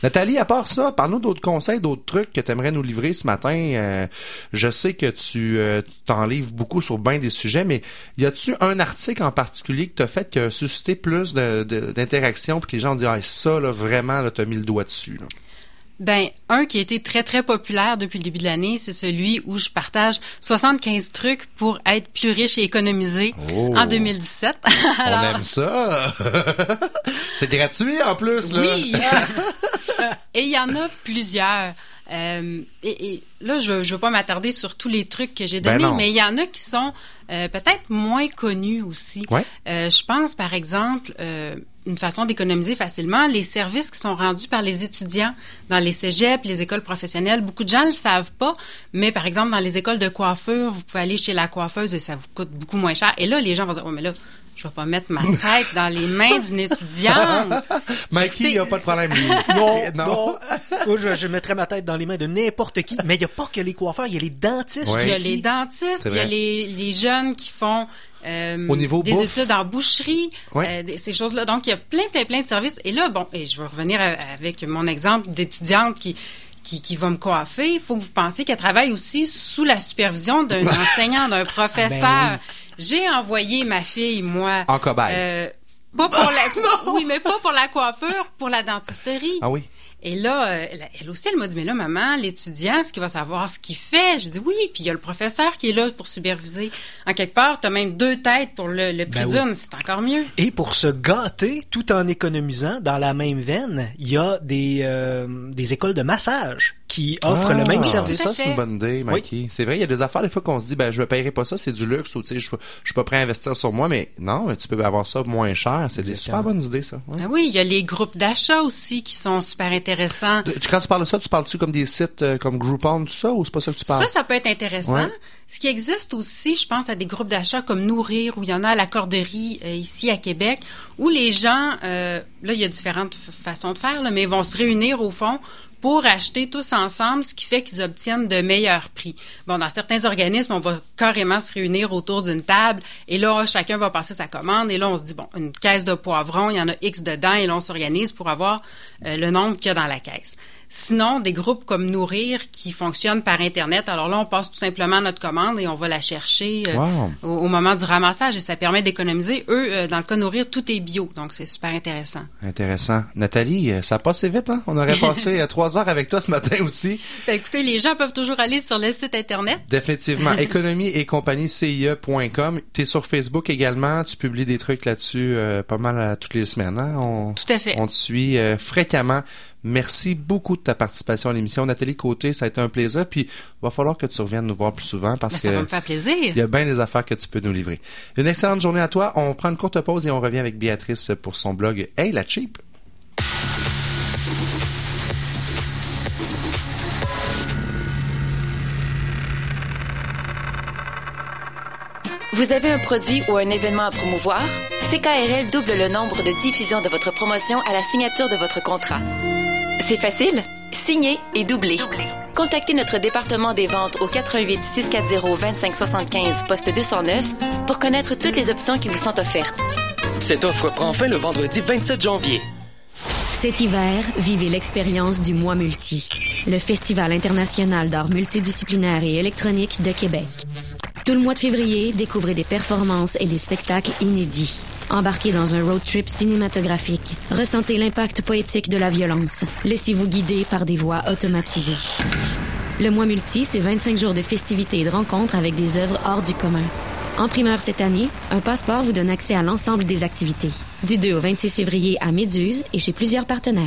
Nathalie, à part ça, parle-nous d'autres conseils, d'autres trucs que tu aimerais nous livrer ce matin. Euh, je sais que tu euh, t'en livres beaucoup sur bien des sujets, mais y a-tu un article en particulier que tu as fait qui a suscité plus d'interactions puis que les gens ont ah, ça, là, vraiment, là, t'as mis le doigt dessus, là? Ben, un qui a été très, très populaire depuis le début de l'année, c'est celui où je partage 75 trucs pour être plus riche et économiser Oh. en 2017. Alors, On aime ça! *laughs* c'est gratuit, en plus, là! Oui! Et il y en a plusieurs. Euh, et, et là, je ne veux pas m'attarder sur tous les trucs que j'ai Ben donnés, mais il y en a qui sont euh, peut-être moins connus aussi. Ouais. Euh, je pense, par exemple, une façon d'économiser facilement, les services qui sont rendus par les étudiants dans les cégeps, les écoles professionnelles. Beaucoup de gens ne le savent pas, mais par exemple, dans les écoles de coiffure, vous pouvez aller chez la coiffeuse et ça vous coûte beaucoup moins cher. Et là, les gens vont dire, oh, mais là, je vais pas mettre ma tête dans les mains d'une étudiante. *laughs* Mikey, il n'y a pas de problème. lui. *laughs* *laughs* Non, non. Moi, je, je mettrais ma tête dans les mains de n'importe qui. Mais il n'y a pas que les coiffeurs, il y a les dentistes Ouais. Il y a les dentistes, il y a les, les jeunes qui font euh, Au niveau des bouffe. études en boucherie, Ouais. euh, des- ces choses-là. Donc, il y a plein, plein, plein de services. Et là, bon, et je vais revenir à- avec mon exemple d'étudiante qui, qui, qui va me coiffer. Il faut que vous pensiez qu'elle travaille aussi sous la supervision d'un enseignant, d'un professeur. J'ai envoyé ma fille, moi. En cobaye. euh, pas pour la, oui, mais pas pour la coiffure, pour la dentisterie. Ah oui. Et là, euh, elle, elle aussi, elle m'a dit, mais là, maman, l'étudiant, est-ce qu'il va savoir ce qu'il fait? J'ai dit, oui, puis il y a le professeur qui est là pour superviser. En quelque part, tu as même deux têtes pour le, le prix Ben oui. d'une, c'est encore mieux. Et pour se gâter tout en économisant, dans la même veine, il y a des, euh, des écoles de massage qui offrent le même Ah, service. Ça, c'est une bonne idée, Mikey. C'est vrai, il y a des affaires, des fois, qu'on se dit, ben, je ne paierai pas ça, c'est du luxe, ou, tu sais, je, je suis pas prêt à investir sur moi, mais non, mais tu peux avoir ça moins cher. C'est des super bonnes idées, ça. Ouais. Ben oui, il y a les groupes d'achat aussi qui sont super intéressants. De- tu- Quand tu parles de ça, tu parles-tu comme des sites euh, comme Groupon, tout ça, ou c'est pas ça que tu parles? Ça, ça peut être intéressant. Ouais. Ce qui existe aussi, je pense à des groupes d'achat comme Nourrir, où il y en a à la Corderie euh, ici à Québec, où les gens, euh, là, il y a différentes façons de faire, là, mais ils vont se réunir au fond pour acheter tous ensemble, ce qui fait qu'ils obtiennent de meilleurs prix. Bon, dans certains organismes, on va carrément se réunir autour d'une table et là, chacun va passer sa commande et là, on se dit, bon, une caisse de poivrons, il y en a X dedans et là, on s'organise pour avoir euh, le nombre qu'il y a dans la caisse. Sinon, des groupes comme Nourrir qui fonctionnent par Internet. Alors là, on passe tout simplement notre commande et on va la chercher euh, Wow. au, au moment du ramassage et ça permet d'économiser. Eux, euh, dans le cas Nourrir, tout est bio, donc c'est super intéressant. Intéressant. Nathalie, euh, ça a passé vite, hein? On aurait passé *laughs* trois heures avec toi ce matin aussi. Ben, écoutez, les gens peuvent toujours aller sur le site Internet. Définitivement. *laughs* Économie et compagnie CIE.com. Tu es sur Facebook également. Tu publies des trucs là-dessus euh, pas mal toutes les semaines. Hein? On, Tout à fait. On te suit fréquemment. Merci beaucoup de ta participation à l'émission. Nathalie Côté, ça a été un plaisir. Puis, il va falloir que tu reviennes nous voir plus souvent parce Ben, que ça va me faire plaisir. il y a bien des affaires que tu peux nous livrer. Une excellente journée à toi. On prend une courte pause et on revient avec Béatrice pour son blog Hey la cheap. Vous avez un produit ou un événement à promouvoir? CKRL double le nombre de diffusions de votre promotion à la signature de votre contrat. C'est facile? Signez et doublez. Contactez notre département des ventes au 88 640 25 75 poste 209 pour connaître toutes les options qui vous sont offertes. Cette offre prend fin le vendredi 27 janvier. Cet hiver, vivez l'expérience du Mois Multi, le Festival international d'art multidisciplinaire et électronique de Québec. Tout le mois de février, découvrez des performances et des spectacles inédits. Embarquez dans un road trip cinématographique. Ressentez l'impact poétique de la violence. Laissez-vous guider par des voix automatisées. Le Mois Multi, c'est 25 jours de festivités et de rencontres avec des œuvres hors du commun. En primeur cette année, un passeport vous donne accès à l'ensemble des activités. Du 2 au 26 février à Méduse et chez plusieurs partenaires.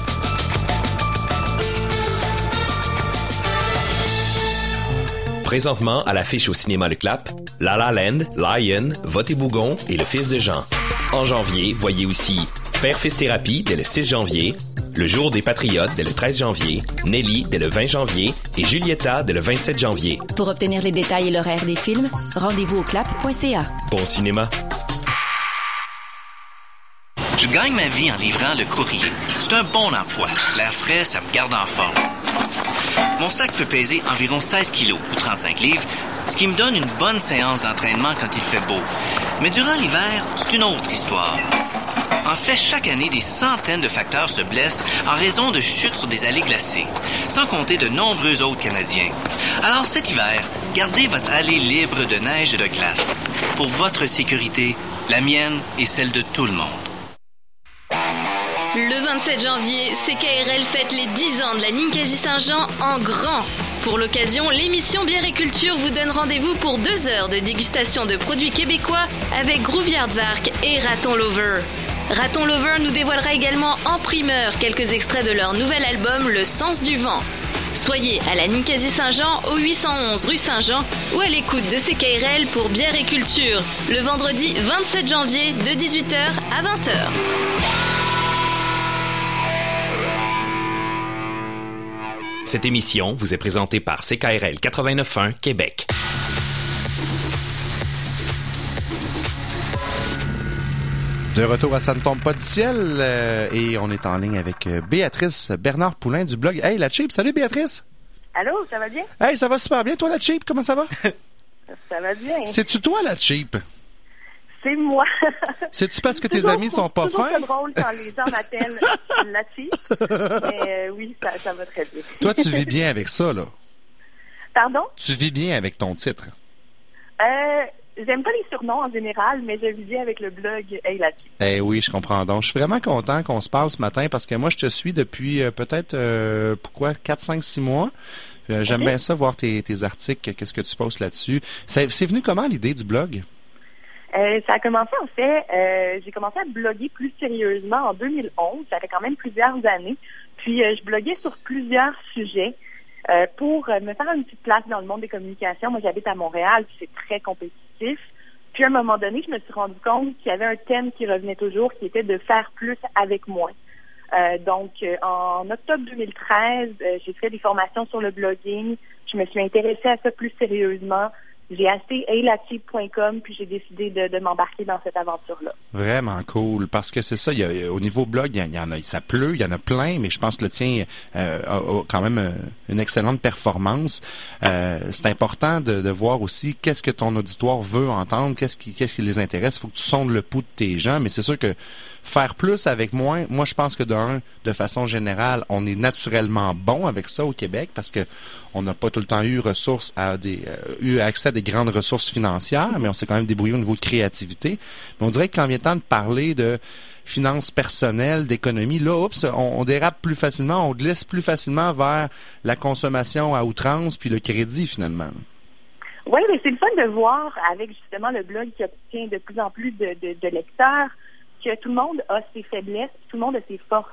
Présentement, à l'affiche au cinéma Le Clap, La La Land, Lion, Vote et Bougon et Le Fils de Jean. En janvier, voyez aussi Père Fils Thérapie dès le 6 janvier, Le Jour des Patriotes dès le 13 janvier, Nelly dès le 20 janvier et Julieta dès le 27 janvier. Pour obtenir les détails et l'horaire des films, rendez-vous au clap.ca. Bon cinéma. Je gagne ma vie en livrant le courrier. C'est un bon emploi. L'air frais, ça me garde en forme. Mon sac peut peser environ 16 kilos ou 35 livres, ce qui me donne une bonne séance d'entraînement quand il fait beau. Mais durant l'hiver, c'est une autre histoire. En fait, chaque année, des centaines de facteurs se blessent en raison de chutes sur des allées glacées, sans compter de nombreux autres Canadiens. Alors cet hiver, Gardez votre allée libre de neige et de glace. Pour votre sécurité, la mienne et celle de tout le monde. Le 27 janvier, CKRL fête les 10 ans de la Ninkasi Saint-Jean en grand. Pour l'occasion, l'émission Bière et Culture vous donne rendez-vous pour deux heures de dégustation de produits québécois avec Grouviardvark et Raton Lover. Raton Lover nous dévoilera également en primeur quelques extraits de leur nouvel album Le Sens du Vent. Soyez à la Ninkasi Saint-Jean au 811 rue Saint-Jean ou à l'écoute de CKRL pour Bière et Culture le vendredi 27 janvier de 18h à 20h. Cette émission vous est présentée par CKRL 89.1 Québec. De retour à Ça ne tombe pas du ciel euh, et on est en ligne avec euh, Béatrice Bernard Poulain du blog Hey la Cheap. Salut Béatrice. Allô, ça va bien? Hey, ça va super bien. Toi la Cheap, comment ça va? *laughs* ça va bien. C'est-tu toi la Cheap? C'est moi. C'est-tu parce que tes amis sont pas fins? C'est drôle quand les gens m'appellent la Cheap. Mais euh, oui, ça, ça va très bien. Toi, tu vis bien avec ça, là? Pardon? Tu vis bien avec ton titre? Euh, J'aime pas les surnoms en général, mais je vis bien avec le blog Hey la Cheap. Eh oui, je comprends donc. Je suis vraiment content qu'on se parle ce matin parce que moi, je te suis depuis euh, peut-être, euh, pourquoi, 4, 5, 6 mois. J'aime bien ça, voir tes, tes articles, qu'est-ce que tu postes là-dessus. C'est venu comment l'idée du blog? Euh, ça a commencé en fait, euh, j'ai commencé à bloguer plus sérieusement en 2011. Ça fait quand même plusieurs années. Puis euh, je bloguais sur plusieurs sujets euh, pour euh, me faire une petite place dans le monde des communications. Moi, j'habite à Montréal, c'est très compétitif. Puis à un moment donné, je me suis rendu compte qu'il y avait un thème qui revenait toujours, qui était de faire plus avec moins. Euh, donc, en octobre 2013, euh, j'ai fait des formations sur le blogging. Je me suis intéressée à ça plus sérieusement. J'ai acheté ailacheap.com puis j'ai décidé de, m'embarquer dans cette aventure-là. Vraiment cool, parce que c'est ça, il y a- au niveau blog, il y, en a, ça pleut, il y en a plein, mais je pense que le tien euh, a, quand même euh, une excellente performance. Euh, c'est important de, voir aussi qu'est-ce que ton auditoire veut entendre, qu'est-ce qui, les intéresse. Il faut que tu sondes le pouls de tes gens, mais c'est sûr que faire plus avec moins, moi je pense que d'un, de façon générale, on est naturellement bon avec ça au Québec parce que on n'a pas tout le temps eu ressources à des, eu accès à des grandes ressources financières, mais on s'est quand même débrouillé au niveau de créativité. Mais on dirait que quand vient le temps de parler de finances personnelles, d'économie, là, oups, on, dérape plus facilement, on glisse plus facilement vers la consommation à outrance puis le crédit finalement. Oui, mais c'est le fun de voir avec justement le blog qui obtient de plus en plus de, lecteurs que tout le monde a ses faiblesses, tout le monde a ses forces.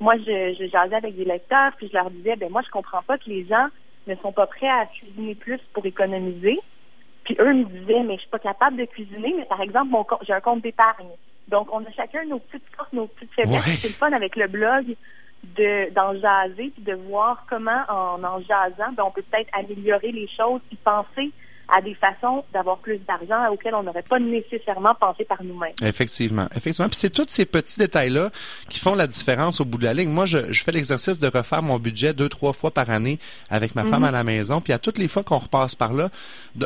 Moi, je, je jasais avec des lecteurs, puis je leur disais, ben moi, je comprends pas que les gens ne sont pas prêts à cuisiner plus pour économiser. Puis eux me disaient, mais je suis pas capable de cuisiner, mais par exemple, mon compte- j'ai un compte d'épargne. Donc, on a chacun nos petites forces, nos petites faiblesses. Ouais. C'est le fun avec le blog de d'en jaser, puis de voir comment, en en jasant, ben, on peut peut-être améliorer les choses, puis penser à des façons d'avoir plus d'argent auxquelles on n'aurait pas nécessairement pensé par nous-mêmes. Effectivement, effectivement. Puis c'est tous ces petits détails-là qui font la différence au bout de la ligne. Moi, je, je fais l'exercice de refaire mon budget deux, trois fois par année avec ma femme Mhm. à la maison. Puis à toutes les fois qu'on repasse par là,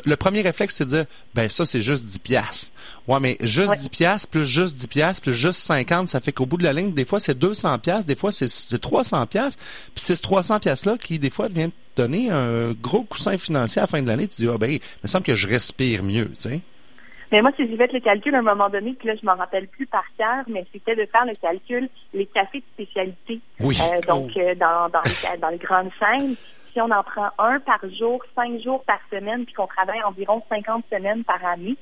le premier réflexe, c'est de dire, ben ça, c'est juste 10 piastres. Ouais, mais juste 10 piastres, plus juste 10 piastres, plus juste 50, ça fait qu'au bout de la ligne, des fois, c'est 200 piastres, des fois, c'est c'est 300 piastres. Puis c'est ce 300 piastres-là qui, des fois, vient te donner un gros coussin financier à la fin de l'année. Tu dis, ah ben, il me semble que je respire mieux, tu sais. Mais moi, si j'ai fait le calcul à un moment donné, puis là, je m'en rappelle plus par cœur, mais c'était de faire le calcul, les cafés de spécialité. Oui. Euh, donc, euh, dans, dans, les, ca- dans les grandes chaînes, si on en prend un par jour, cinq jours par semaine, puis qu'on travaille environ 50 semaines par année,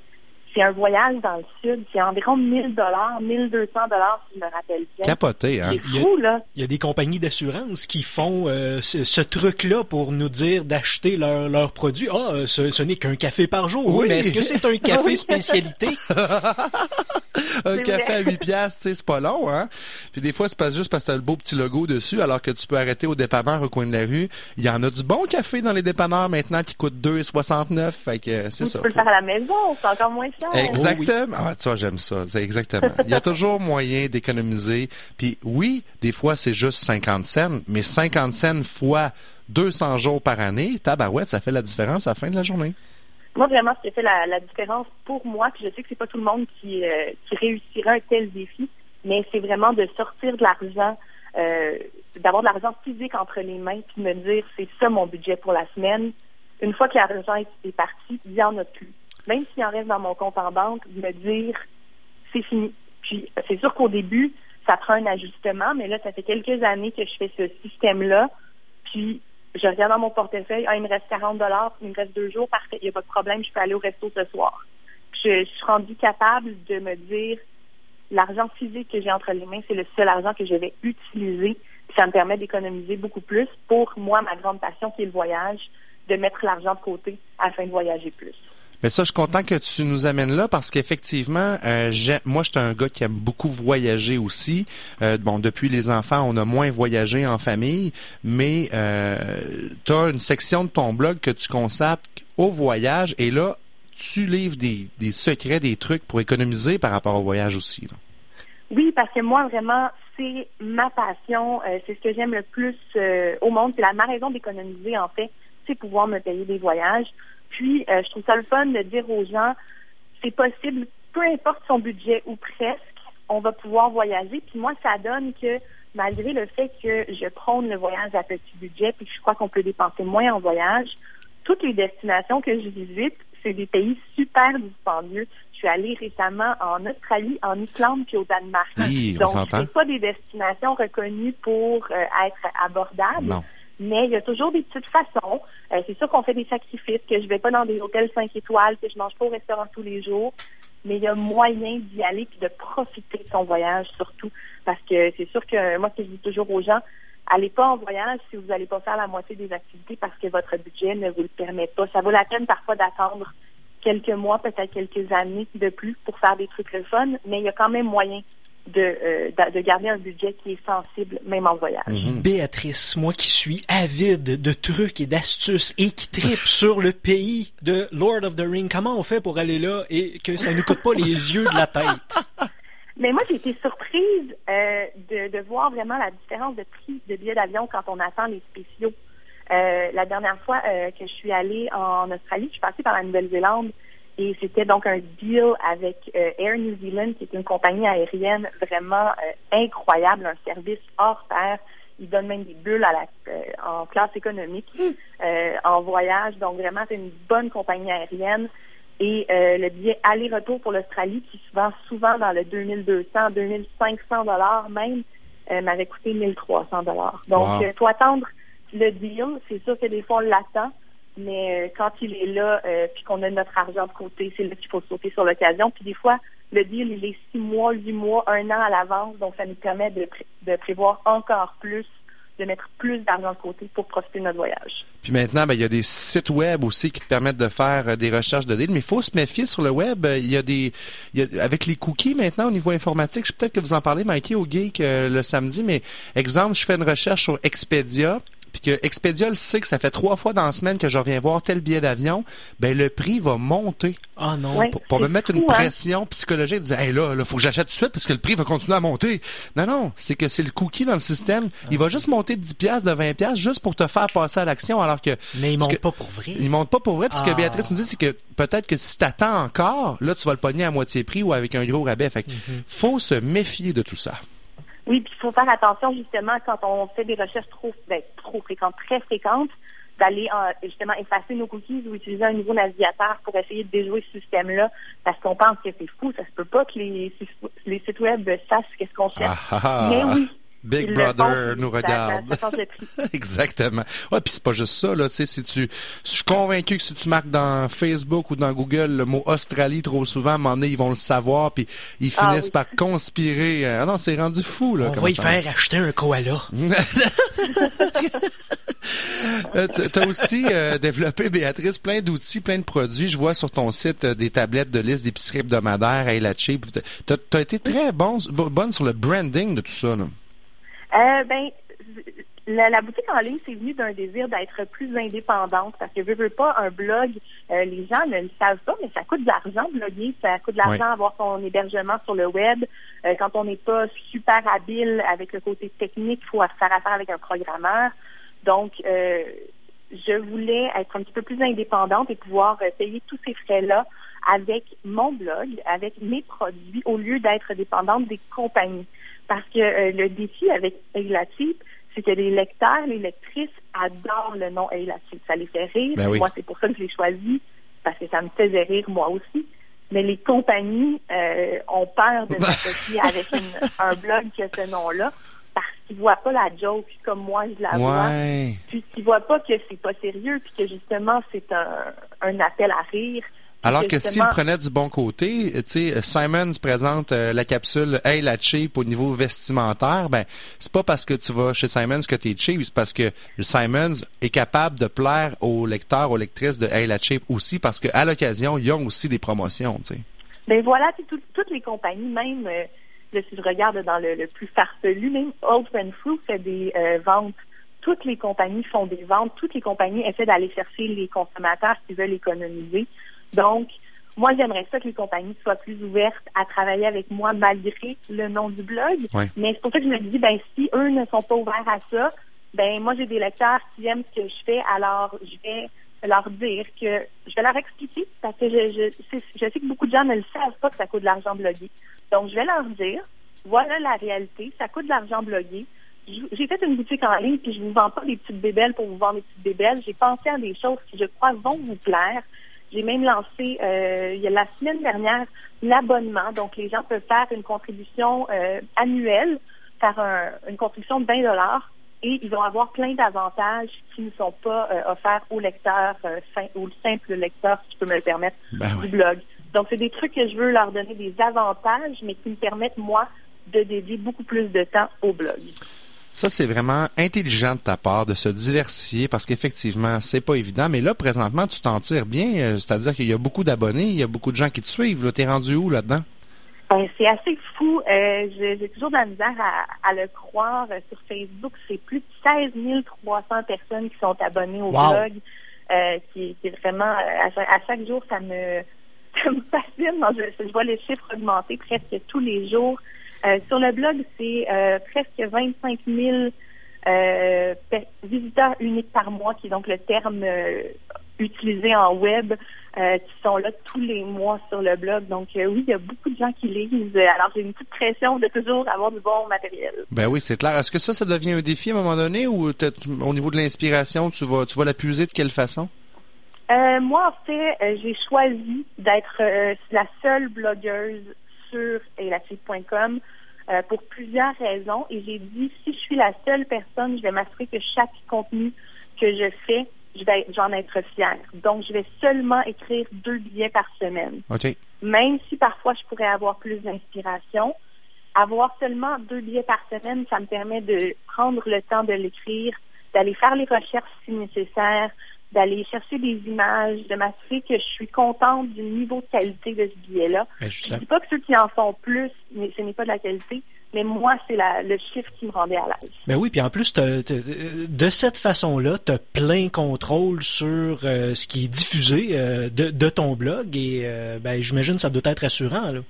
c'est un voyage dans le sud. C'est environ 1000 dollars, 1200 dollars, si je me rappelle bien. Capoté, hein? C'est fou, là. Il y a des compagnies d'assurance qui font euh, ce, ce truc-là pour nous dire d'acheter leurs leurs produits. Ah, euh, ce, ce n'est qu'un café par jour. Oui, Oui. mais est-ce que c'est un café *laughs* spécialité? *laughs* Un C'est café vrai. à 8 piastres, tu sais, c'est pas long, hein? Puis des fois, c'est pas juste parce que t'as le beau petit logo dessus, alors que tu peux arrêter au dépanneur au coin de la rue. Il y en a du bon café dans les dépanneurs maintenant qui coûte 2,69. Fait que c'est Ou ça. tu peux le faire à la maison, c'est encore moins cher. Exactement. Ah, tu vois, j'aime ça. C'est exactement. Il y a toujours moyen d'économiser. Puis oui, des fois, c'est juste 50 cents, mais 50 cents fois 200 jours par année, tabarouette, ça fait la différence à la fin de la journée. Moi, vraiment, ce qui a fait la, la différence pour moi, puis je sais que c'est pas tout le monde qui, euh, qui réussira un tel défi, mais c'est vraiment de sortir de l'argent, euh, d'avoir de l'argent physique entre les mains, puis de me dire, c'est ça mon budget pour la semaine. une fois que l'argent est, est parti, il n'y en a plus. Même s'il en reste dans mon compte en banque, me dire c'est fini. Puis c'est sûr qu'au début, ça prend un ajustement, mais là, ça fait quelques années que je fais ce système-là. Puis je regarde dans mon portefeuille, ah, il me reste 40 dollars, il me reste deux jours, parfait, il n'y a pas de problème, je peux aller au resto ce soir. Je, je suis rendue capable de me dire l'argent physique que j'ai entre les mains, c'est le seul argent que je vais utiliser. Ça me permet d'économiser beaucoup plus pour moi, ma grande passion qui est le voyage, de mettre l'argent de côté afin de voyager plus. Mais ça, je suis content que tu nous amènes là parce qu'effectivement, euh, moi, je un gars qui aime beaucoup voyager aussi. Euh, bon, depuis les enfants, on a moins voyagé en famille, mais euh, tu as une section de ton blog que tu consacres au voyage et là, tu livres des, secrets, des trucs pour économiser par rapport au voyage aussi. Oui, parce que moi, vraiment, c'est ma passion. c'est ce que j'aime le plus au monde. C'est la ma raison d'économiser, en fait, c'est pouvoir me payer des voyages. Puis, euh, je trouve ça le fun de dire aux gens, c'est possible, peu importe son budget ou presque, on va pouvoir voyager. Puis moi, ça donne que malgré le fait que je prône le voyage à petit budget, puis que je crois qu'on peut dépenser moins en voyage, toutes les destinations que je visite, c'est des pays super dispendieux. Je suis allée récemment en Australie, en Islande puis au Danemark. Oui, on Donc, c'est pas des destinations reconnues pour euh, être abordables. Non. Mais il y a toujours des petites façons. Euh, c'est sûr qu'on fait des sacrifices, que je vais pas dans des hôtels 5 étoiles, que je mange pas au restaurant tous les jours. Mais il y a moyen d'y aller puis de profiter de son voyage surtout. Parce que c'est sûr que moi, ce que je dis toujours aux gens, allez pas en voyage si vous n'allez pas faire la moitié des activités parce que votre budget ne vous le permet pas. Ça vaut la peine parfois d'attendre quelques mois, peut-être quelques années de plus pour faire des trucs le fun, mais il y a quand même moyen de, euh, de de garder un budget qui est sensible, même en voyage. Béatrice, moi qui suis avide de trucs et d'astuces et qui tripe *laughs* sur le pays de Lord of the Ring, comment on fait pour aller là et que ça nous coûte pas les *laughs* yeux de la tête? Mais moi, j'ai été surprise euh, de, de voir vraiment la différence de prix de billets d'avion quand on attend les spéciaux. Euh, la dernière fois euh, que je suis allée en Australie, je suis passée par la Nouvelle-Zélande et c'était donc un deal avec euh, Air New Zealand, qui est une compagnie aérienne vraiment euh, incroyable, un service hors pair. Ils donnent même des bulles à la, euh, en classe économique euh, en voyage. Donc vraiment, c'est une bonne compagnie aérienne. Et euh, le billet aller-retour pour l'Australie, qui se vend souvent dans le 2200, 2500 dollars même, euh, m'avait coûté 1300 dollars. Donc, Wow. il faut attendre le deal. C'est sûr que des fois, on l'attend. Mais euh, quand il est là, euh, puis qu'on a notre argent de côté, c'est là qu'il faut sauter sur l'occasion. Puis des fois, le deal, il est six mois, huit mois, un an à l'avance. Donc, ça nous permet de, de prévoir encore plus, de mettre plus d'argent de côté pour profiter de notre voyage. Puis maintenant, ben, il y a des sites web aussi qui te permettent de faire euh, des recherches de deals, mais il faut se méfier sur le web. Euh, Il y a des, il y a- avec les cookies maintenant au niveau informatique, je peut-être que vous en parlez, Mikey, au Geek le samedi, mais exemple, je fais une recherche sur Expedia. Puis que Expedia le sait que ça fait trois fois dans la semaine que je reviens voir tel billet d'avion, ben le prix va monter. Ah non. Ouais, Pour, pour me mettre une hein? pression psychologique, de dire, hey, là, là, faut que j'achète tout de suite parce que le prix va continuer à monter. Non, non, c'est que c'est le cookie dans le système. Il va juste monter de 10 piastres, de 20 piastres, juste pour te faire passer à l'action, alors que... Mais montent que- pas pour vrai. il monte pas pour vrai. Puis ce que Ah. Béatrice nous dit, c'est que peut-être que si t'attends encore, là, tu vas le pogner à moitié prix ou avec un gros rabais. Fait que Mhm. faut se méfier de tout ça. Oui, puis il faut faire attention justement quand on fait des recherches trop, ben, trop fréquentes, très fréquentes, d'aller euh, justement effacer nos cookies ou utiliser un nouveau navigateur pour essayer de déjouer ce système-là, parce qu'on pense que c'est fou, ça se peut pas que les, les sites web sachent qu'est-ce qu'on fait. Ah, ah, ah. Mais oui. Big ils Brother font, nous regarde. *laughs* Exactement. Ouais, puis c'est pas juste ça là, tu sais si tu je suis convaincu que si tu marques dans Facebook ou dans Google le mot Australie trop souvent, à un moment donné, ils vont le savoir puis ils Ah finissent oui. par conspirer. Ah non, c'est rendu fou là On va y ça faire acheter un koala. *laughs* Euh, Tu as aussi euh, développé, Béatrice, plein d'outils, plein de produits. Je vois sur ton site euh, des tablettes de liste d'épicerie hebdomadaire, Hey la Cheap. Tu as, été très bon, bonne sur le branding de tout ça. Là. Euh, ben, la, la boutique en ligne, c'est venu d'un désir d'être plus indépendante parce que veux, veux pas un blog, euh, les gens ne le savent pas, mais ça coûte de l'argent bloguer, ça coûte de l'argent avoir son hébergement sur le web. Euh, quand on n'est pas super habile avec le côté technique, il faut faire affaire avec un programmeur. Donc, euh, je voulais être un petit peu plus indépendante et pouvoir payer tous ces frais-là avec mon blog, avec mes produits, au lieu d'être dépendante des compagnies. Parce que euh, le défi avec Eglatip, c'est que les lecteurs, les lectrices adorent le nom Cheap. Ça les fait rire. Ben oui. Moi, c'est pour ça que je l'ai choisi, parce que ça me faisait rire moi aussi. Mais les compagnies euh, ont peur de *laughs* m'associer avec une- un blog qui a ce nom-là parce qu'ils voient pas la joke comme moi je la vois. Ouais. Puis qu'ils voient pas que c'est pas sérieux, puis que justement c'est un, un appel à rire. Alors que s'il justement- prenait du bon côté, sais, Simons présente euh, la capsule Hey la cheap au niveau vestimentaire, ben c'est pas parce que tu vas chez Simons que tu es cheap, c'est parce que Simons est capable de plaire aux lecteurs, aux lectrices de Hey la cheap aussi parce qu'à l'occasion, ils ont aussi des promotions, tu sais. Ben voilà, tout- toutes les compagnies, même euh, là, si je regarde dans le, le plus farfelu, même Old Fruit fait des euh, ventes. Toutes les compagnies font des ventes. Toutes les compagnies essaient d'aller chercher les consommateurs qui veulent économiser. Donc, moi, j'aimerais ça que les compagnies soient plus ouvertes à travailler avec moi malgré le nom du blog. Ouais. Mais c'est pour ça que je me dis, ben si eux ne sont pas ouverts à ça, ben moi j'ai des lecteurs qui aiment ce que je fais, alors je vais leur dire que je vais leur expliquer parce que je, je, sais- je sais que beaucoup de gens ne le savent pas que ça coûte de l'argent bloguer. Donc je vais leur dire, voilà la réalité, ça coûte de l'argent bloguer. J'ai fait une boutique en ligne puis je vous vends pas des petites bébelles pour vous vendre des petites bébelles. J'ai pensé à des choses qui je crois vont vous plaire. J'ai même lancé euh, il y a la semaine dernière l'abonnement. Donc les gens peuvent faire une contribution euh, annuelle, faire un- une contribution de 20 dollars et ils vont avoir plein d'avantages qui ne sont pas euh, offerts aux lecteurs, euh, sim- aux simples lecteurs, si je peux me le permettre, Ben du oui. blog. Donc c'est des trucs que je veux leur donner des avantages, mais qui me permettent moi de dédier beaucoup plus de temps au blog. Ça, c'est vraiment intelligent de ta part de se diversifier parce qu'effectivement, c'est pas évident. Mais là, présentement, tu t'en tires bien. euh, C'est-à-dire qu'il y a beaucoup d'abonnés, il y a beaucoup de gens qui te suivent. T'es rendu où là-dedans? Ben, c'est assez fou. Euh, j'ai toujours de la misère à, à le croire. Euh, Sur Facebook, c'est plus de 16 300 personnes qui sont abonnées au Wow. blog, euh, qui, qui est vraiment à, cha- à chaque jour, ça me *laughs* ça me fascine. Non, je, je vois les chiffres augmenter presque tous les jours. Euh, sur le blog, c'est euh, presque 25 000 euh, visiteurs uniques par mois, qui est donc le terme utilisé en web, qui sont là tous les mois sur le blog. Donc oui, il y a beaucoup de gens qui lisent. Alors j'ai une petite pression de toujours avoir du bon matériel. Ben oui, c'est clair. Est-ce que ça, ça devient un défi à un moment donné ou au niveau de l'inspiration, tu vas, tu vas la puiser de quelle façon? Moi, en fait, j'ai choisi d'être la seule blogueuse sur elacide.com euh, pour plusieurs raisons. Et j'ai dit, si je suis la seule personne, je vais m'assurer que chaque contenu que je fais, je vais j'en être fière. Donc, je vais seulement écrire deux billets par semaine. OK. Même si parfois je pourrais avoir plus d'inspiration, avoir seulement deux billets par semaine, ça me permet de prendre le temps de l'écrire, d'aller faire les recherches si nécessaire, d'aller chercher des images, de m'assurer que je suis contente du niveau de qualité de ce billet-là. Ben, Je justement. dis pas que ceux qui en font plus, mais ce n'est pas de la qualité, mais moi, c'est le chiffre qui me rendait à l'aise. Ben oui, puis en plus, de cette façon-là, tu as plein contrôle sur euh, ce qui est diffusé euh, de, de ton blog et euh, ben, j'imagine que ça doit être rassurant. Là.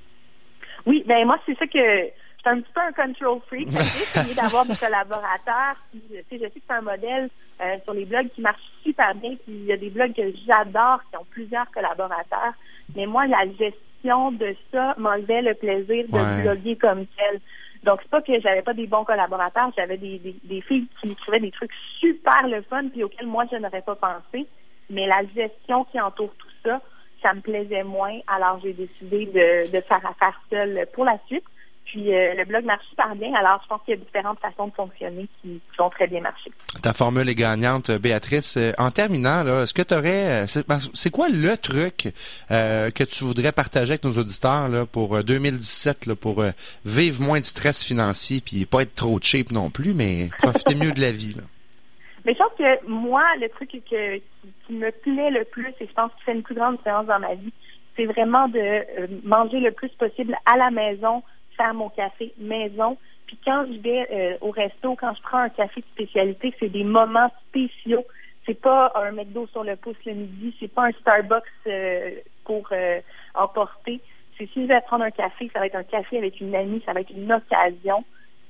Oui, ben moi, c'est ça que je suis un petit peu un control freak. *laughs* J'ai essayé d'avoir des collaborateurs. Puis, je sais que c'est un modèle euh, sur les blogs qui marche super bien. Puis il y a des blogs que j'adore qui ont plusieurs collaborateurs. Mais moi, la gestion de ça m'enlevait le plaisir de Ouais. bloguer comme tel. Donc, c'est pas que j'avais pas des bons collaborateurs, j'avais des, des, des filles qui écrivaient des trucs super le fun, puis auxquels moi, je n'aurais pas pensé. Mais la gestion qui entoure tout ça, ça me plaisait moins. Alors, j'ai décidé de, de faire affaire seule pour la suite. Puis, euh, le blog marche super bien. Alors, je pense qu'il y a différentes façons de fonctionner qui, qui vont très bien marcher. Ta formule est gagnante, euh, Béatrice. Euh, En terminant, là, est-ce que tu aurais... C'est parce- c'est quoi le truc euh, que tu voudrais partager avec nos auditeurs là, pour euh, 2017, là, pour euh, vivre moins de stress financier puis pas être trop cheap non plus, mais profiter mieux de la vie? Là? *laughs* Mais je pense que moi, le truc que, qui, qui me plaît le plus et je pense qui fait une plus grande différence dans ma vie, c'est vraiment de manger le plus possible à la maison, faire mon café maison. Puis quand je vais euh, au resto, quand je prends un café de spécialité, c'est des moments spéciaux. C'est pas un McDo sur le pouce le midi, c'est pas un Starbucks euh, pour euh, emporter. C'est si je vais prendre un café, ça va être un café avec une amie, ça va être une occasion.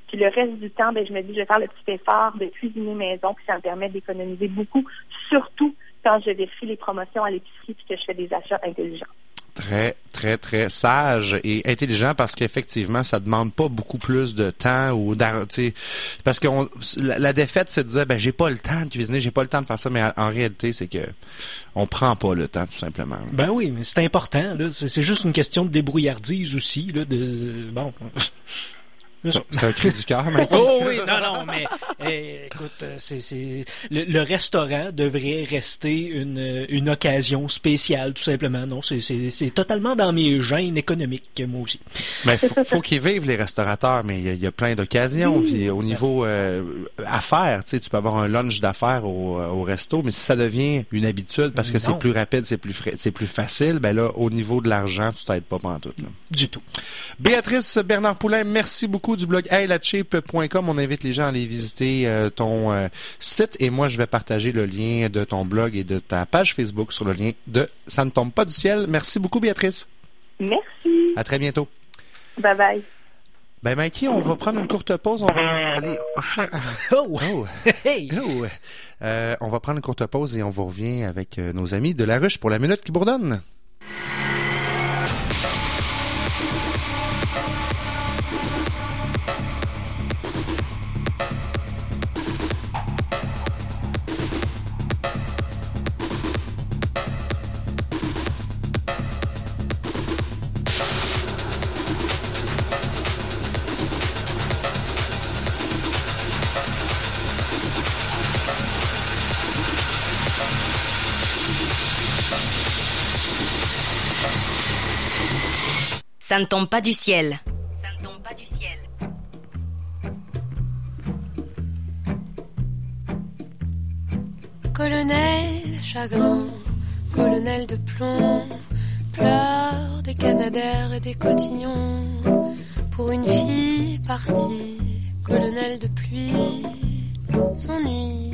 Puis le reste du temps, ben, je me dis, je vais faire le petit effort de cuisiner maison, puis ça me permet d'économiser beaucoup, surtout quand je vérifie les promotions à l'épicerie puis que je fais des achats intelligents. Très, très, très sage et intelligent parce qu'effectivement, ça demande pas beaucoup plus de temps ou d'ar- tu sais, parce que la, défaite, c'est de dire, ben, j'ai pas le temps de cuisiner, j'ai pas le temps de faire ça, mais en, réalité, c'est que on prend pas le temps, tout simplement. Ben oui, mais c'est important. là. C'est c'est juste une question de débrouillardise aussi. Là, de, bon. C'est un cri du cœur, Mike. Oh oui, non, non, mais eh, écoute, euh, c'est, c'est le, le restaurant devrait rester une, une occasion spéciale, tout simplement. Non, c'est, c'est, c'est totalement dans mes gènes économiques, moi aussi. Mais faut, faut qu'ils vivent les restaurateurs, mais il y a- il y, a plein d'occasions. Puis au niveau euh, affaires, tu sais, tu peux avoir un lunch d'affaires au, au resto, mais si ça devient une habitude parce que c'est plus rapide, c'est plus frais- c'est plus facile, ben là, au niveau de l'argent, tu t'aides pas pendant tout. Là. Du tout. Béatrice Bernard Poulain, merci beaucoup du blog heylacheap.com. On invite les gens à aller visiter euh, ton euh, site et moi je vais partager le lien de ton blog et de ta page Facebook sur le lien de Ça ne tombe pas du ciel. Merci beaucoup Béatrice. Merci. À très bientôt. Bye bye. Ben Mikey, on va prendre une courte pause. On va aller. *laughs* Oh! Hey! Oh! Euh, on va prendre une courte pause et on vous revient avec nos amis de la ruche pour la minute qui bourdonne. Ça ne tombe pas du ciel. Colonel chagrin, colonel de plomb, pleure des canadaires et des cotillons. Pour une fille partie, colonel de pluie, s'ennuie.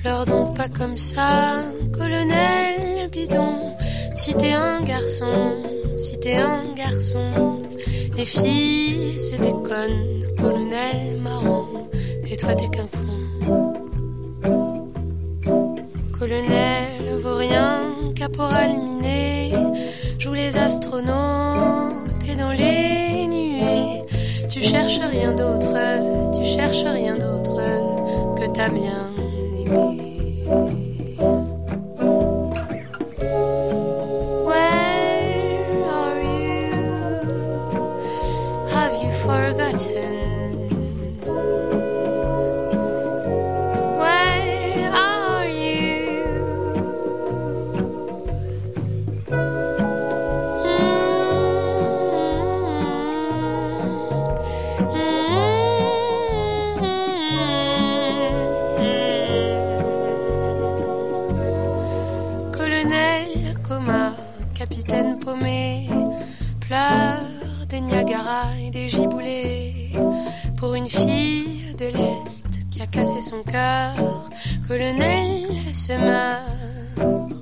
Pleure donc pas comme ça, colonel bidon. Si t'es un garçon, si t'es un garçon, les filles des connes, colonel marron. Et toi t'es qu'un con. Colonel vaurien, caporal miné, joue les astronautes et dans les nuées. Tu cherches rien d'autre, tu cherches rien d'autre que ta bien capitaine paumé, pleure des Niagara et des giboulées pour une fille de l'Est qui a cassé son cœur. Colonel se meurt.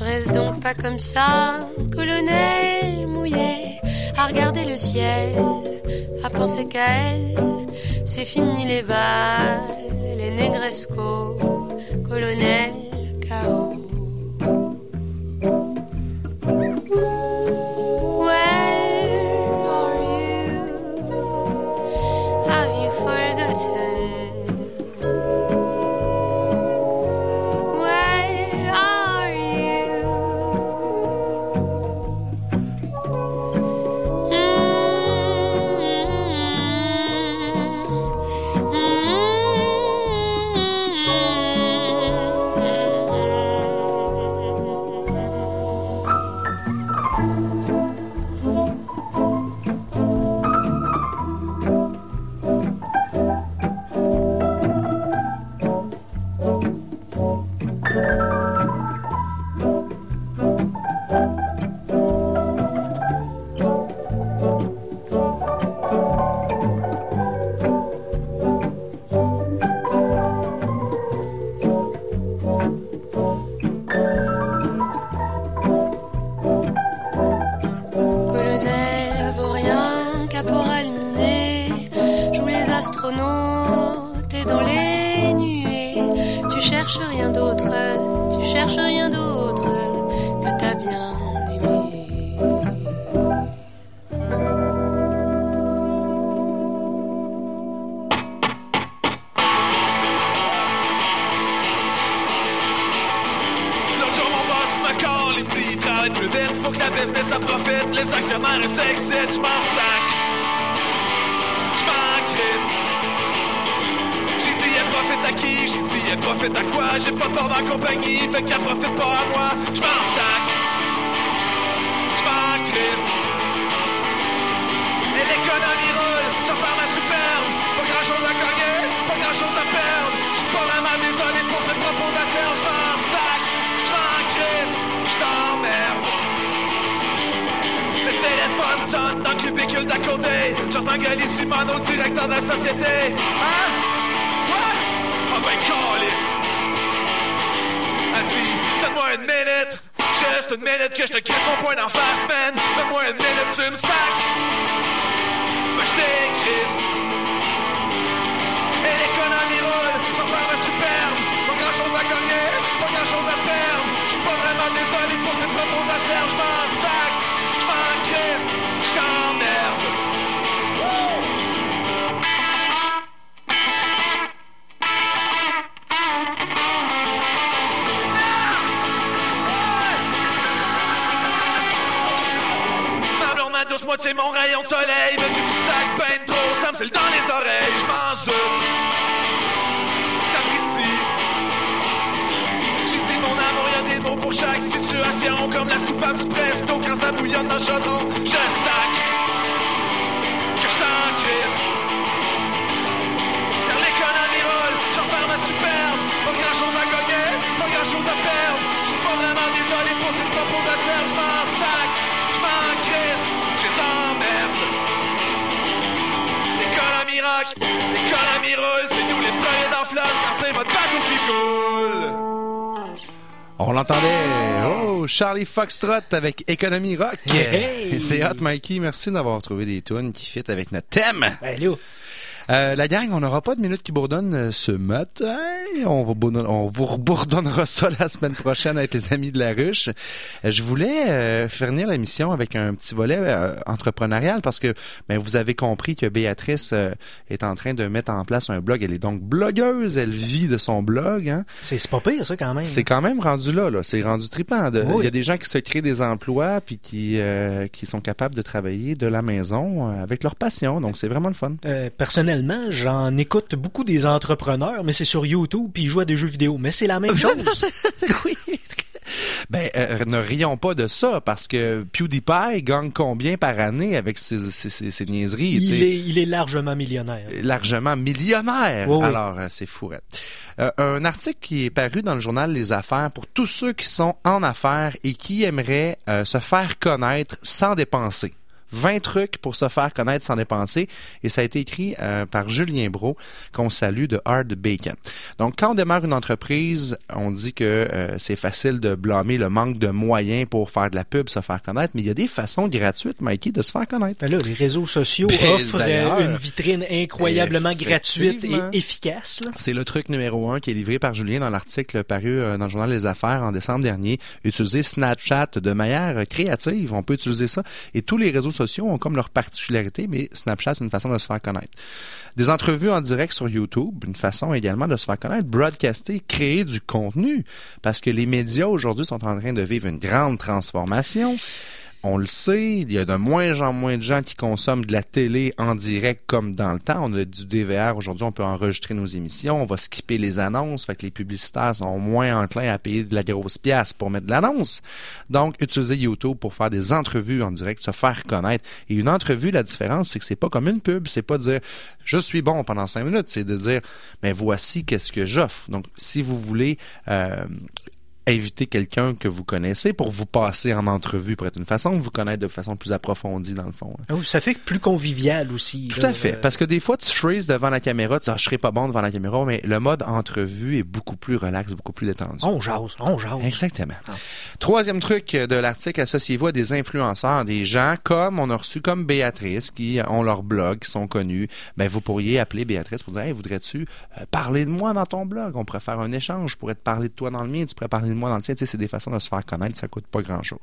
Reste donc pas comme ça, colonel mouillé, à regarder le ciel, à penser qu'à elle. C'est fini les balles, les négrescos, colonel L'autre jour mon boss me colle, il me dit travaille plus vite, Faut que la business en profite, les actionnaires s'excitent, j'm'en sacre. J'm'en crise. J'ai dit, elle profite à qui? J'ai dit, elle profite à quoi? J'ai pas peur d'en compagnie, fait qu'elle profite pas à moi, j'm'en sacre. Crisse. Et l'économie roule, j'en perds ma superbe. Pas grand chose à gagner, pas grand chose à perdre. J'suis pas vraiment désolé pour cette proposition. Je m'en sac, je m'en crisse, je t'emmerde. Le téléphone sonne dans le cubicule d'à côté. J'entends gueuler Simone au directeur de la société. Hein? Quoi? Ah ben, calice. Elle dit, donne-moi une minute. Juste une minute que je te crisse mon point d'en face, man. Donne-moi une minute, tu me sacs. Ben, je t'écrisse. Et l'économie roule, j'en perds ma superbe. Pas grand chose à gagner, pas grand chose à perdre. J'suis pas vraiment désolé pour cette proposition. J'm'en sac, Moitié, mon rayon de soleil. Me dit du sac ben trop, ça me dans les oreilles. Je m'en zut Sapristi. J'ai dit mon amour, y a des mots pour chaque situation. Comme la soupape du presto quand ça bouillonne dans le chaudron Je sac. Que je t'en crisse. Car l'économie roule, j'en perds ma superbe. Pas grand chose à gagner, pas grand chose à perdre. J'suis pas vraiment désolé pour cette proposition Je m'en sac, qui coule On l'entendait. Oh, Charlie Foxtrot avec Economy Rock. Hey! C'est hot, Mikey. Merci d'avoir trouvé des tunes qui fit avec notre thème. Ben, Léo. Euh, la gang, on n'aura pas de minute qui bourdonne euh, ce matin. On, va on vous rebourdonnera *laughs* ça la semaine prochaine avec les amis de la ruche. Euh, je voulais euh, finir l'émission avec un petit volet euh, entrepreneurial parce que ben, vous avez compris que Béatrice euh, est en train de mettre en place un blog. Elle est donc blogueuse. Elle vit de son blog. Hein. C'est pas pire, ça, quand même. C'est quand même rendu là, là. C'est rendu trippant. de- Il Oui. y a des gens qui se créent des emplois puis qui, euh, qui sont capables de travailler de la maison avec leur passion. Donc, c'est vraiment le fun. Personnellement, j'en écoute beaucoup des entrepreneurs, mais c'est sur YouTube, puis ils jouent à des jeux vidéo. Mais c'est la même *laughs* chose. *laughs* oui. Ben, euh, ne rions pas de ça parce que PewDiePie gagne combien par année avec ses, ses, ses- ses niaiseries? il, est, il est largement millionnaire. largement millionnaire. Oui, oui. Alors, euh, c'est fou. Euh, un article qui est paru dans le journal Les Affaires pour tous ceux qui sont en affaires et qui aimeraient euh, se faire connaître sans dépenser. 20 trucs pour se faire connaître sans dépenser. Et ça a été écrit euh, par Julien Bro, qu'on salue de Hard Bacon. Donc, quand on démarre une entreprise, on dit que euh, c'est facile de blâmer le manque de moyens pour faire de la pub, se faire connaître, mais il y a des façons gratuites, Mikey, de se faire connaître. Ben là, les réseaux sociaux Ben, offrent euh, une vitrine incroyablement gratuite et efficace. là. C'est le truc numéro un qui est livré par Julien dans l'article paru euh, dans le journal Les Affaires en décembre dernier. Utiliser Snapchat de manière euh, créative, on peut utiliser ça. Et tous les réseaux sociaux ont comme leur particularité, mais Snapchat, c'est une façon de se faire connaître. Des entrevues en direct sur YouTube, une façon également de se faire connaître. Broadcaster, créer du contenu, parce que les médias aujourd'hui sont en train de vivre une grande transformation. On le sait, il y a de moins en moins de gens qui consomment de la télé en direct comme dans le temps. On a du DVR aujourd'hui, on peut enregistrer nos émissions, on va skipper les annonces, fait que les publicitaires sont moins enclins à payer de la grosse pièce pour mettre de l'annonce. Donc, utiliser YouTube pour faire des entrevues en direct, se faire connaître. Et une entrevue, la différence, c'est que c'est pas comme une pub, c'est pas dire je suis bon pendant cinq minutes, c'est de dire mais voici qu'est-ce que j'offre. Donc, si vous voulez euh, inviter quelqu'un que vous connaissez pour vous passer en entrevue pour être une façon de vous connaître de façon plus approfondie dans le fond. hein. Oh, ça fait plus convivial aussi. Tout là. à fait. Euh, Parce que des fois, tu freezes devant la caméra, tu dis, ah, je serai pas bon devant la caméra, mais le mode entrevue est beaucoup plus relax, beaucoup plus détendu. On jase, on jase. Exactement. Troisième truc de l'article, associez-vous à des influenceurs, des gens comme on a reçu comme Béatrice, qui ont leur blog, qui sont connus. Ben, vous pourriez appeler Béatrice pour dire, hey, voudrais-tu euh, parler de moi dans ton blog? On pourrait faire un échange. Je pourrais te parler de toi dans le mien, tu pourrais parler le sais, c'est des façons de se faire connaître, ça coûte pas grand-chose.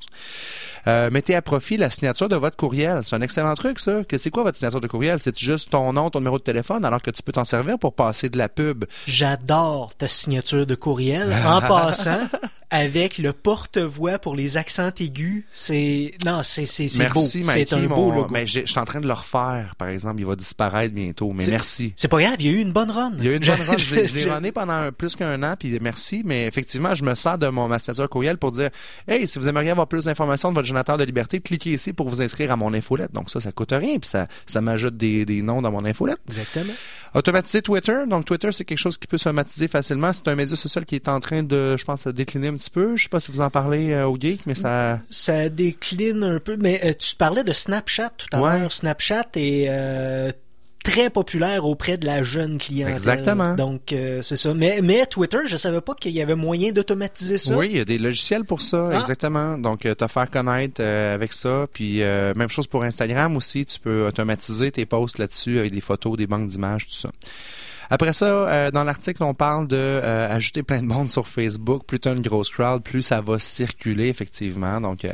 Euh, mettez à profit la signature de votre courriel. C'est un excellent truc, ça. Que c'est quoi votre signature de courriel? C'est juste ton nom, ton numéro de téléphone, alors que tu peux t'en servir pour passer de la pub. J'adore ta signature de courriel. En *laughs* passant, avec le porte-voix pour les accents aigus. C'est non, c'est c'est c'est beau. Merci, C'est Mikey. un beau mon- logo. mais je suis en train de le refaire, par exemple. Il va disparaître bientôt. Mais merci. C'est pas grave, il y a eu une bonne run. Il y a eu une bonne run. Je l'ai- *laughs* runné pendant un- plus qu'un an, puis merci. Mais effectivement, je me sers de mon ma signature courriel pour dire Hey, si vous aimeriez avoir plus d'informations de votre générateur de liberté, cliquez ici pour vous inscrire à mon infolette. Donc ça, ça coûte rien, puis ça, ça m'ajoute des, des noms dans mon infolette. Exactement. Automatiser Twitter. Donc Twitter, c'est quelque chose qui peut s'automatiser facilement. C'est un média social qui est en train de, je pense, de décliner un petit peu. Je sais pas si vous en parlez euh, au geek, mais ça. Ça décline un peu, mais euh, tu parlais de Snapchat tout à Ouais. l'heure. Snapchat est euh, très populaire auprès de la jeune clientèle. Exactement. Donc euh, c'est ça. Mais, mais Twitter, je savais pas qu'il y avait moyen d'automatiser ça. Oui, il y a des logiciels pour ça, Ah. exactement. Donc, euh, te faire connaître euh, avec ça. Puis, euh, même chose pour Instagram aussi. Tu peux automatiser tes posts là-dessus avec des photos, des banques d'images, tout ça. Après ça, euh, dans l'article, on parle de euh, ajouter plein de monde sur Facebook. Plus t'as une grosse crowd, plus ça va circuler, effectivement. Donc, euh,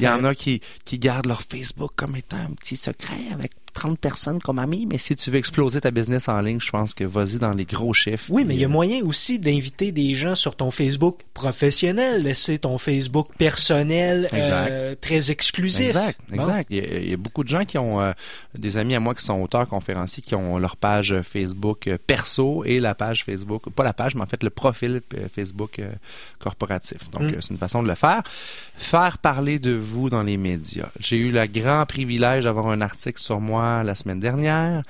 il y en a qui, qui gardent leur Facebook comme étant un petit secret avec 30 personnes comme amis. Mais si tu veux exploser ta business en ligne, je pense que vas-y dans les gros chiffres. Oui, mais il y a Puis, moyen aussi d'inviter des gens sur ton Facebook professionnel, laisser ton Facebook personnel euh, très exclusif. Exact, exact. Il, y a, il y a beaucoup de gens qui ont euh, des amis à moi qui sont auteurs conférenciers qui ont leur page Facebook euh, perso et la page Facebook, pas la page, mais en fait le profil euh, Facebook euh, corporatif. Donc Mm. euh, c'est une façon de le faire. Faire parler de vous dans les médias. J'ai eu le grand privilège d'avoir un article sur moi la semaine dernière.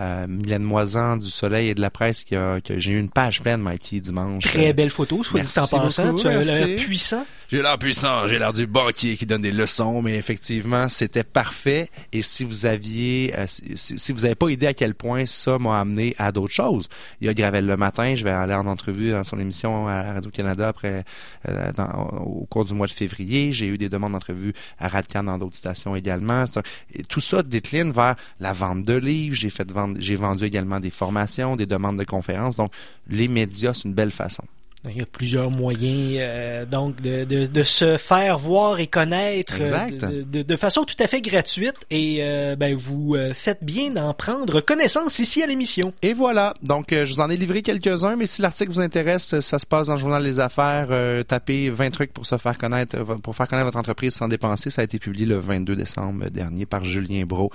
Euh, Mylène Moisan du Soleil et de la Presse qui a, qui a- j'ai eu une page pleine Mikey dimanche. Très Euh, belle photo, soit dit en passant. tu as l'air puissant. J'ai l'air puissant, j'ai l'air du banquier qui donne des leçons, mais effectivement, c'était parfait. Et si vous aviez, euh, si, si- si vous n'avez pas idée à quel point ça m'a amené à d'autres choses. Il y a Gravel le matin, je vais aller en entrevue dans son émission à Radio-Canada après, euh, dans- au cours du mois de février. J'ai eu des demandes d'entrevue à Radcan dans d'autres stations également. Et tout ça décline vers la vente de livres. J'ai fait vendre, j'ai vendu également des formations, des demandes de conférences. Donc, les médias, c'est une belle façon. Il y a plusieurs moyens euh, donc de, de, de se faire voir et connaître euh, Exact. de, façon tout à fait gratuite et euh, ben, vous euh, faites bien d'en prendre connaissance ici à l'émission. Et voilà. Donc, euh, je vous en ai livré quelques-uns, mais si l'article vous intéresse, ça se passe dans le Journal des Affaires. Euh, tapez 20 trucs pour se faire connaître, pour faire connaître votre entreprise sans dépenser. Ça a été publié le 22 décembre dernier par Julien Bro.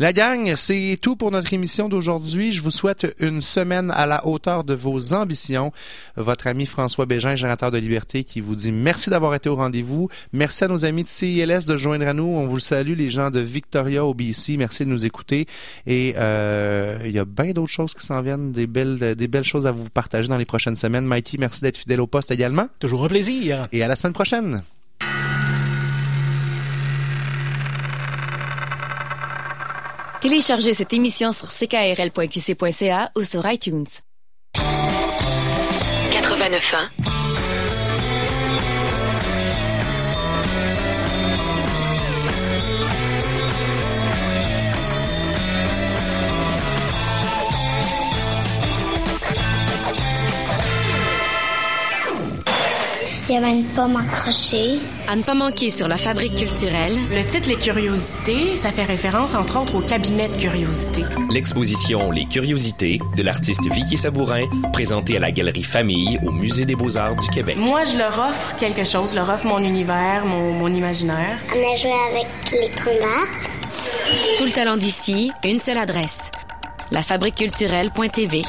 La gang, c'est tout pour notre émission d'aujourd'hui. Je vous souhaite une semaine à la hauteur de vos ambitions. Votre ami François Bégin, générateur de liberté, qui vous dit merci d'avoir été au rendez-vous. Merci à nos amis de CILS de joindre à nous. On vous le salue, les gens de Victoria au BC. Merci de nous écouter. Et euh, il y a bien d'autres choses qui s'en viennent, des belles, des belles choses à vous partager dans les prochaines semaines. Mikey, merci d'être fidèle au poste également. Toujours un plaisir. Et à la semaine prochaine. Téléchargez cette émission sur ckrl.qc.ca ou sur iTunes. 89.1. Il y avait une pomme accrochée. À ne pas manquer sur la fabrique culturelle. Le titre Les Curiosités, ça fait référence entre autres au cabinet de curiosités. L'exposition Les Curiosités de l'artiste Vicky Sabourin, présentée à la Galerie Famille au Musée des Beaux-Arts du Québec. Moi, je leur offre quelque chose, je leur offre mon univers, mon, mon imaginaire. On a joué avec les troncs d'arbre. Tout le talent d'ici, une seule adresse. Lafabriqueculturelle.tv.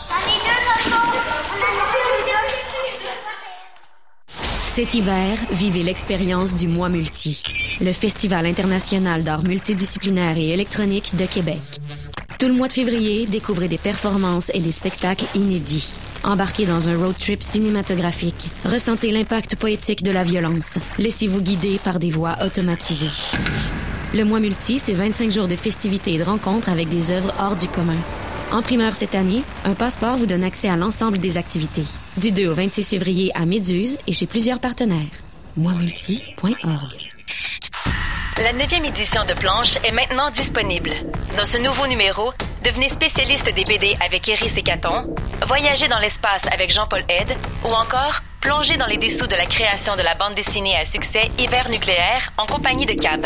Cet hiver, vivez l'expérience du Mois Multi, le Festival international d'art multidisciplinaire et électronique de Québec. Tout le mois de février, découvrez des performances et des spectacles inédits. Embarquez dans un road trip cinématographique. Ressentez l'impact poétique de la violence. Laissez-vous guider par des voix automatisées. Le mois multi, c'est 25 jours de festivités et de rencontres avec des œuvres hors du commun. En primeur cette année, un passeport vous donne accès à l'ensemble des activités. Du 2 au 26 février à Méduse et chez plusieurs partenaires. moimulti.org. La 9e édition de Planche est maintenant disponible. Dans ce nouveau numéro, devenez spécialiste des BD avec Iris et Caton, voyagez dans l'espace avec Jean-Paul Ed ou encore plongez dans les dessous de la création de la bande dessinée à succès Hiver nucléaire en compagnie de Cab.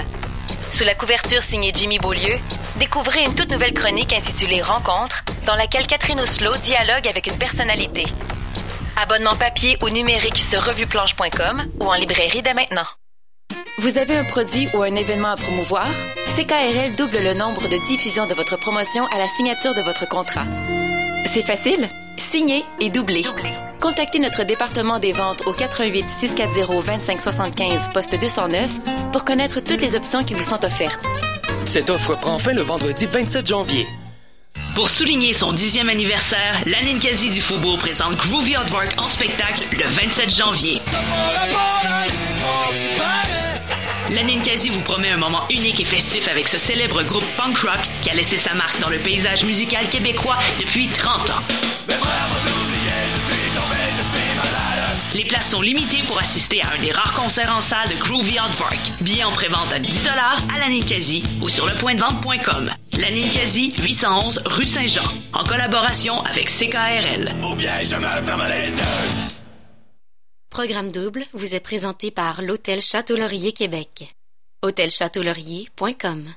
Sous la couverture signée Jimmy Beaulieu, découvrez une toute nouvelle chronique intitulée Rencontre, dans laquelle Catherine Oslo dialogue avec une personnalité. Abonnement papier ou numérique sur revuplanche.com ou en librairie dès maintenant. Vous avez un produit ou un événement à promouvoir? CKRL double le nombre de diffusions de votre promotion à la signature de votre contrat. C'est facile? Signer et doubler. Contactez notre département des ventes au 88 640 2575 poste 209 pour connaître toutes les options qui vous sont offertes. Cette offre prend fin le vendredi 27 janvier. Pour souligner son dixième anniversaire, la Ninkasi du Faubourg présente Groovy Work en spectacle le 27 janvier. La Ninkasi vous promet un moment unique et festif avec ce célèbre groupe punk rock qui a laissé sa marque dans le paysage musical québécois depuis 30 ans. Les places sont limitées pour assister à un des rares concerts en salle de Groovy Work. Billets en prévente à 10 à la Ninkasi ou sur lepointdevente.com. La Ninkasi, 811 rue Saint-Jean, en collaboration avec CKRL. Ou bien je me ferme les yeux. Programme double vous est présenté par l'Hôtel Château Laurier Québec. hôtelchâteaulaurier.com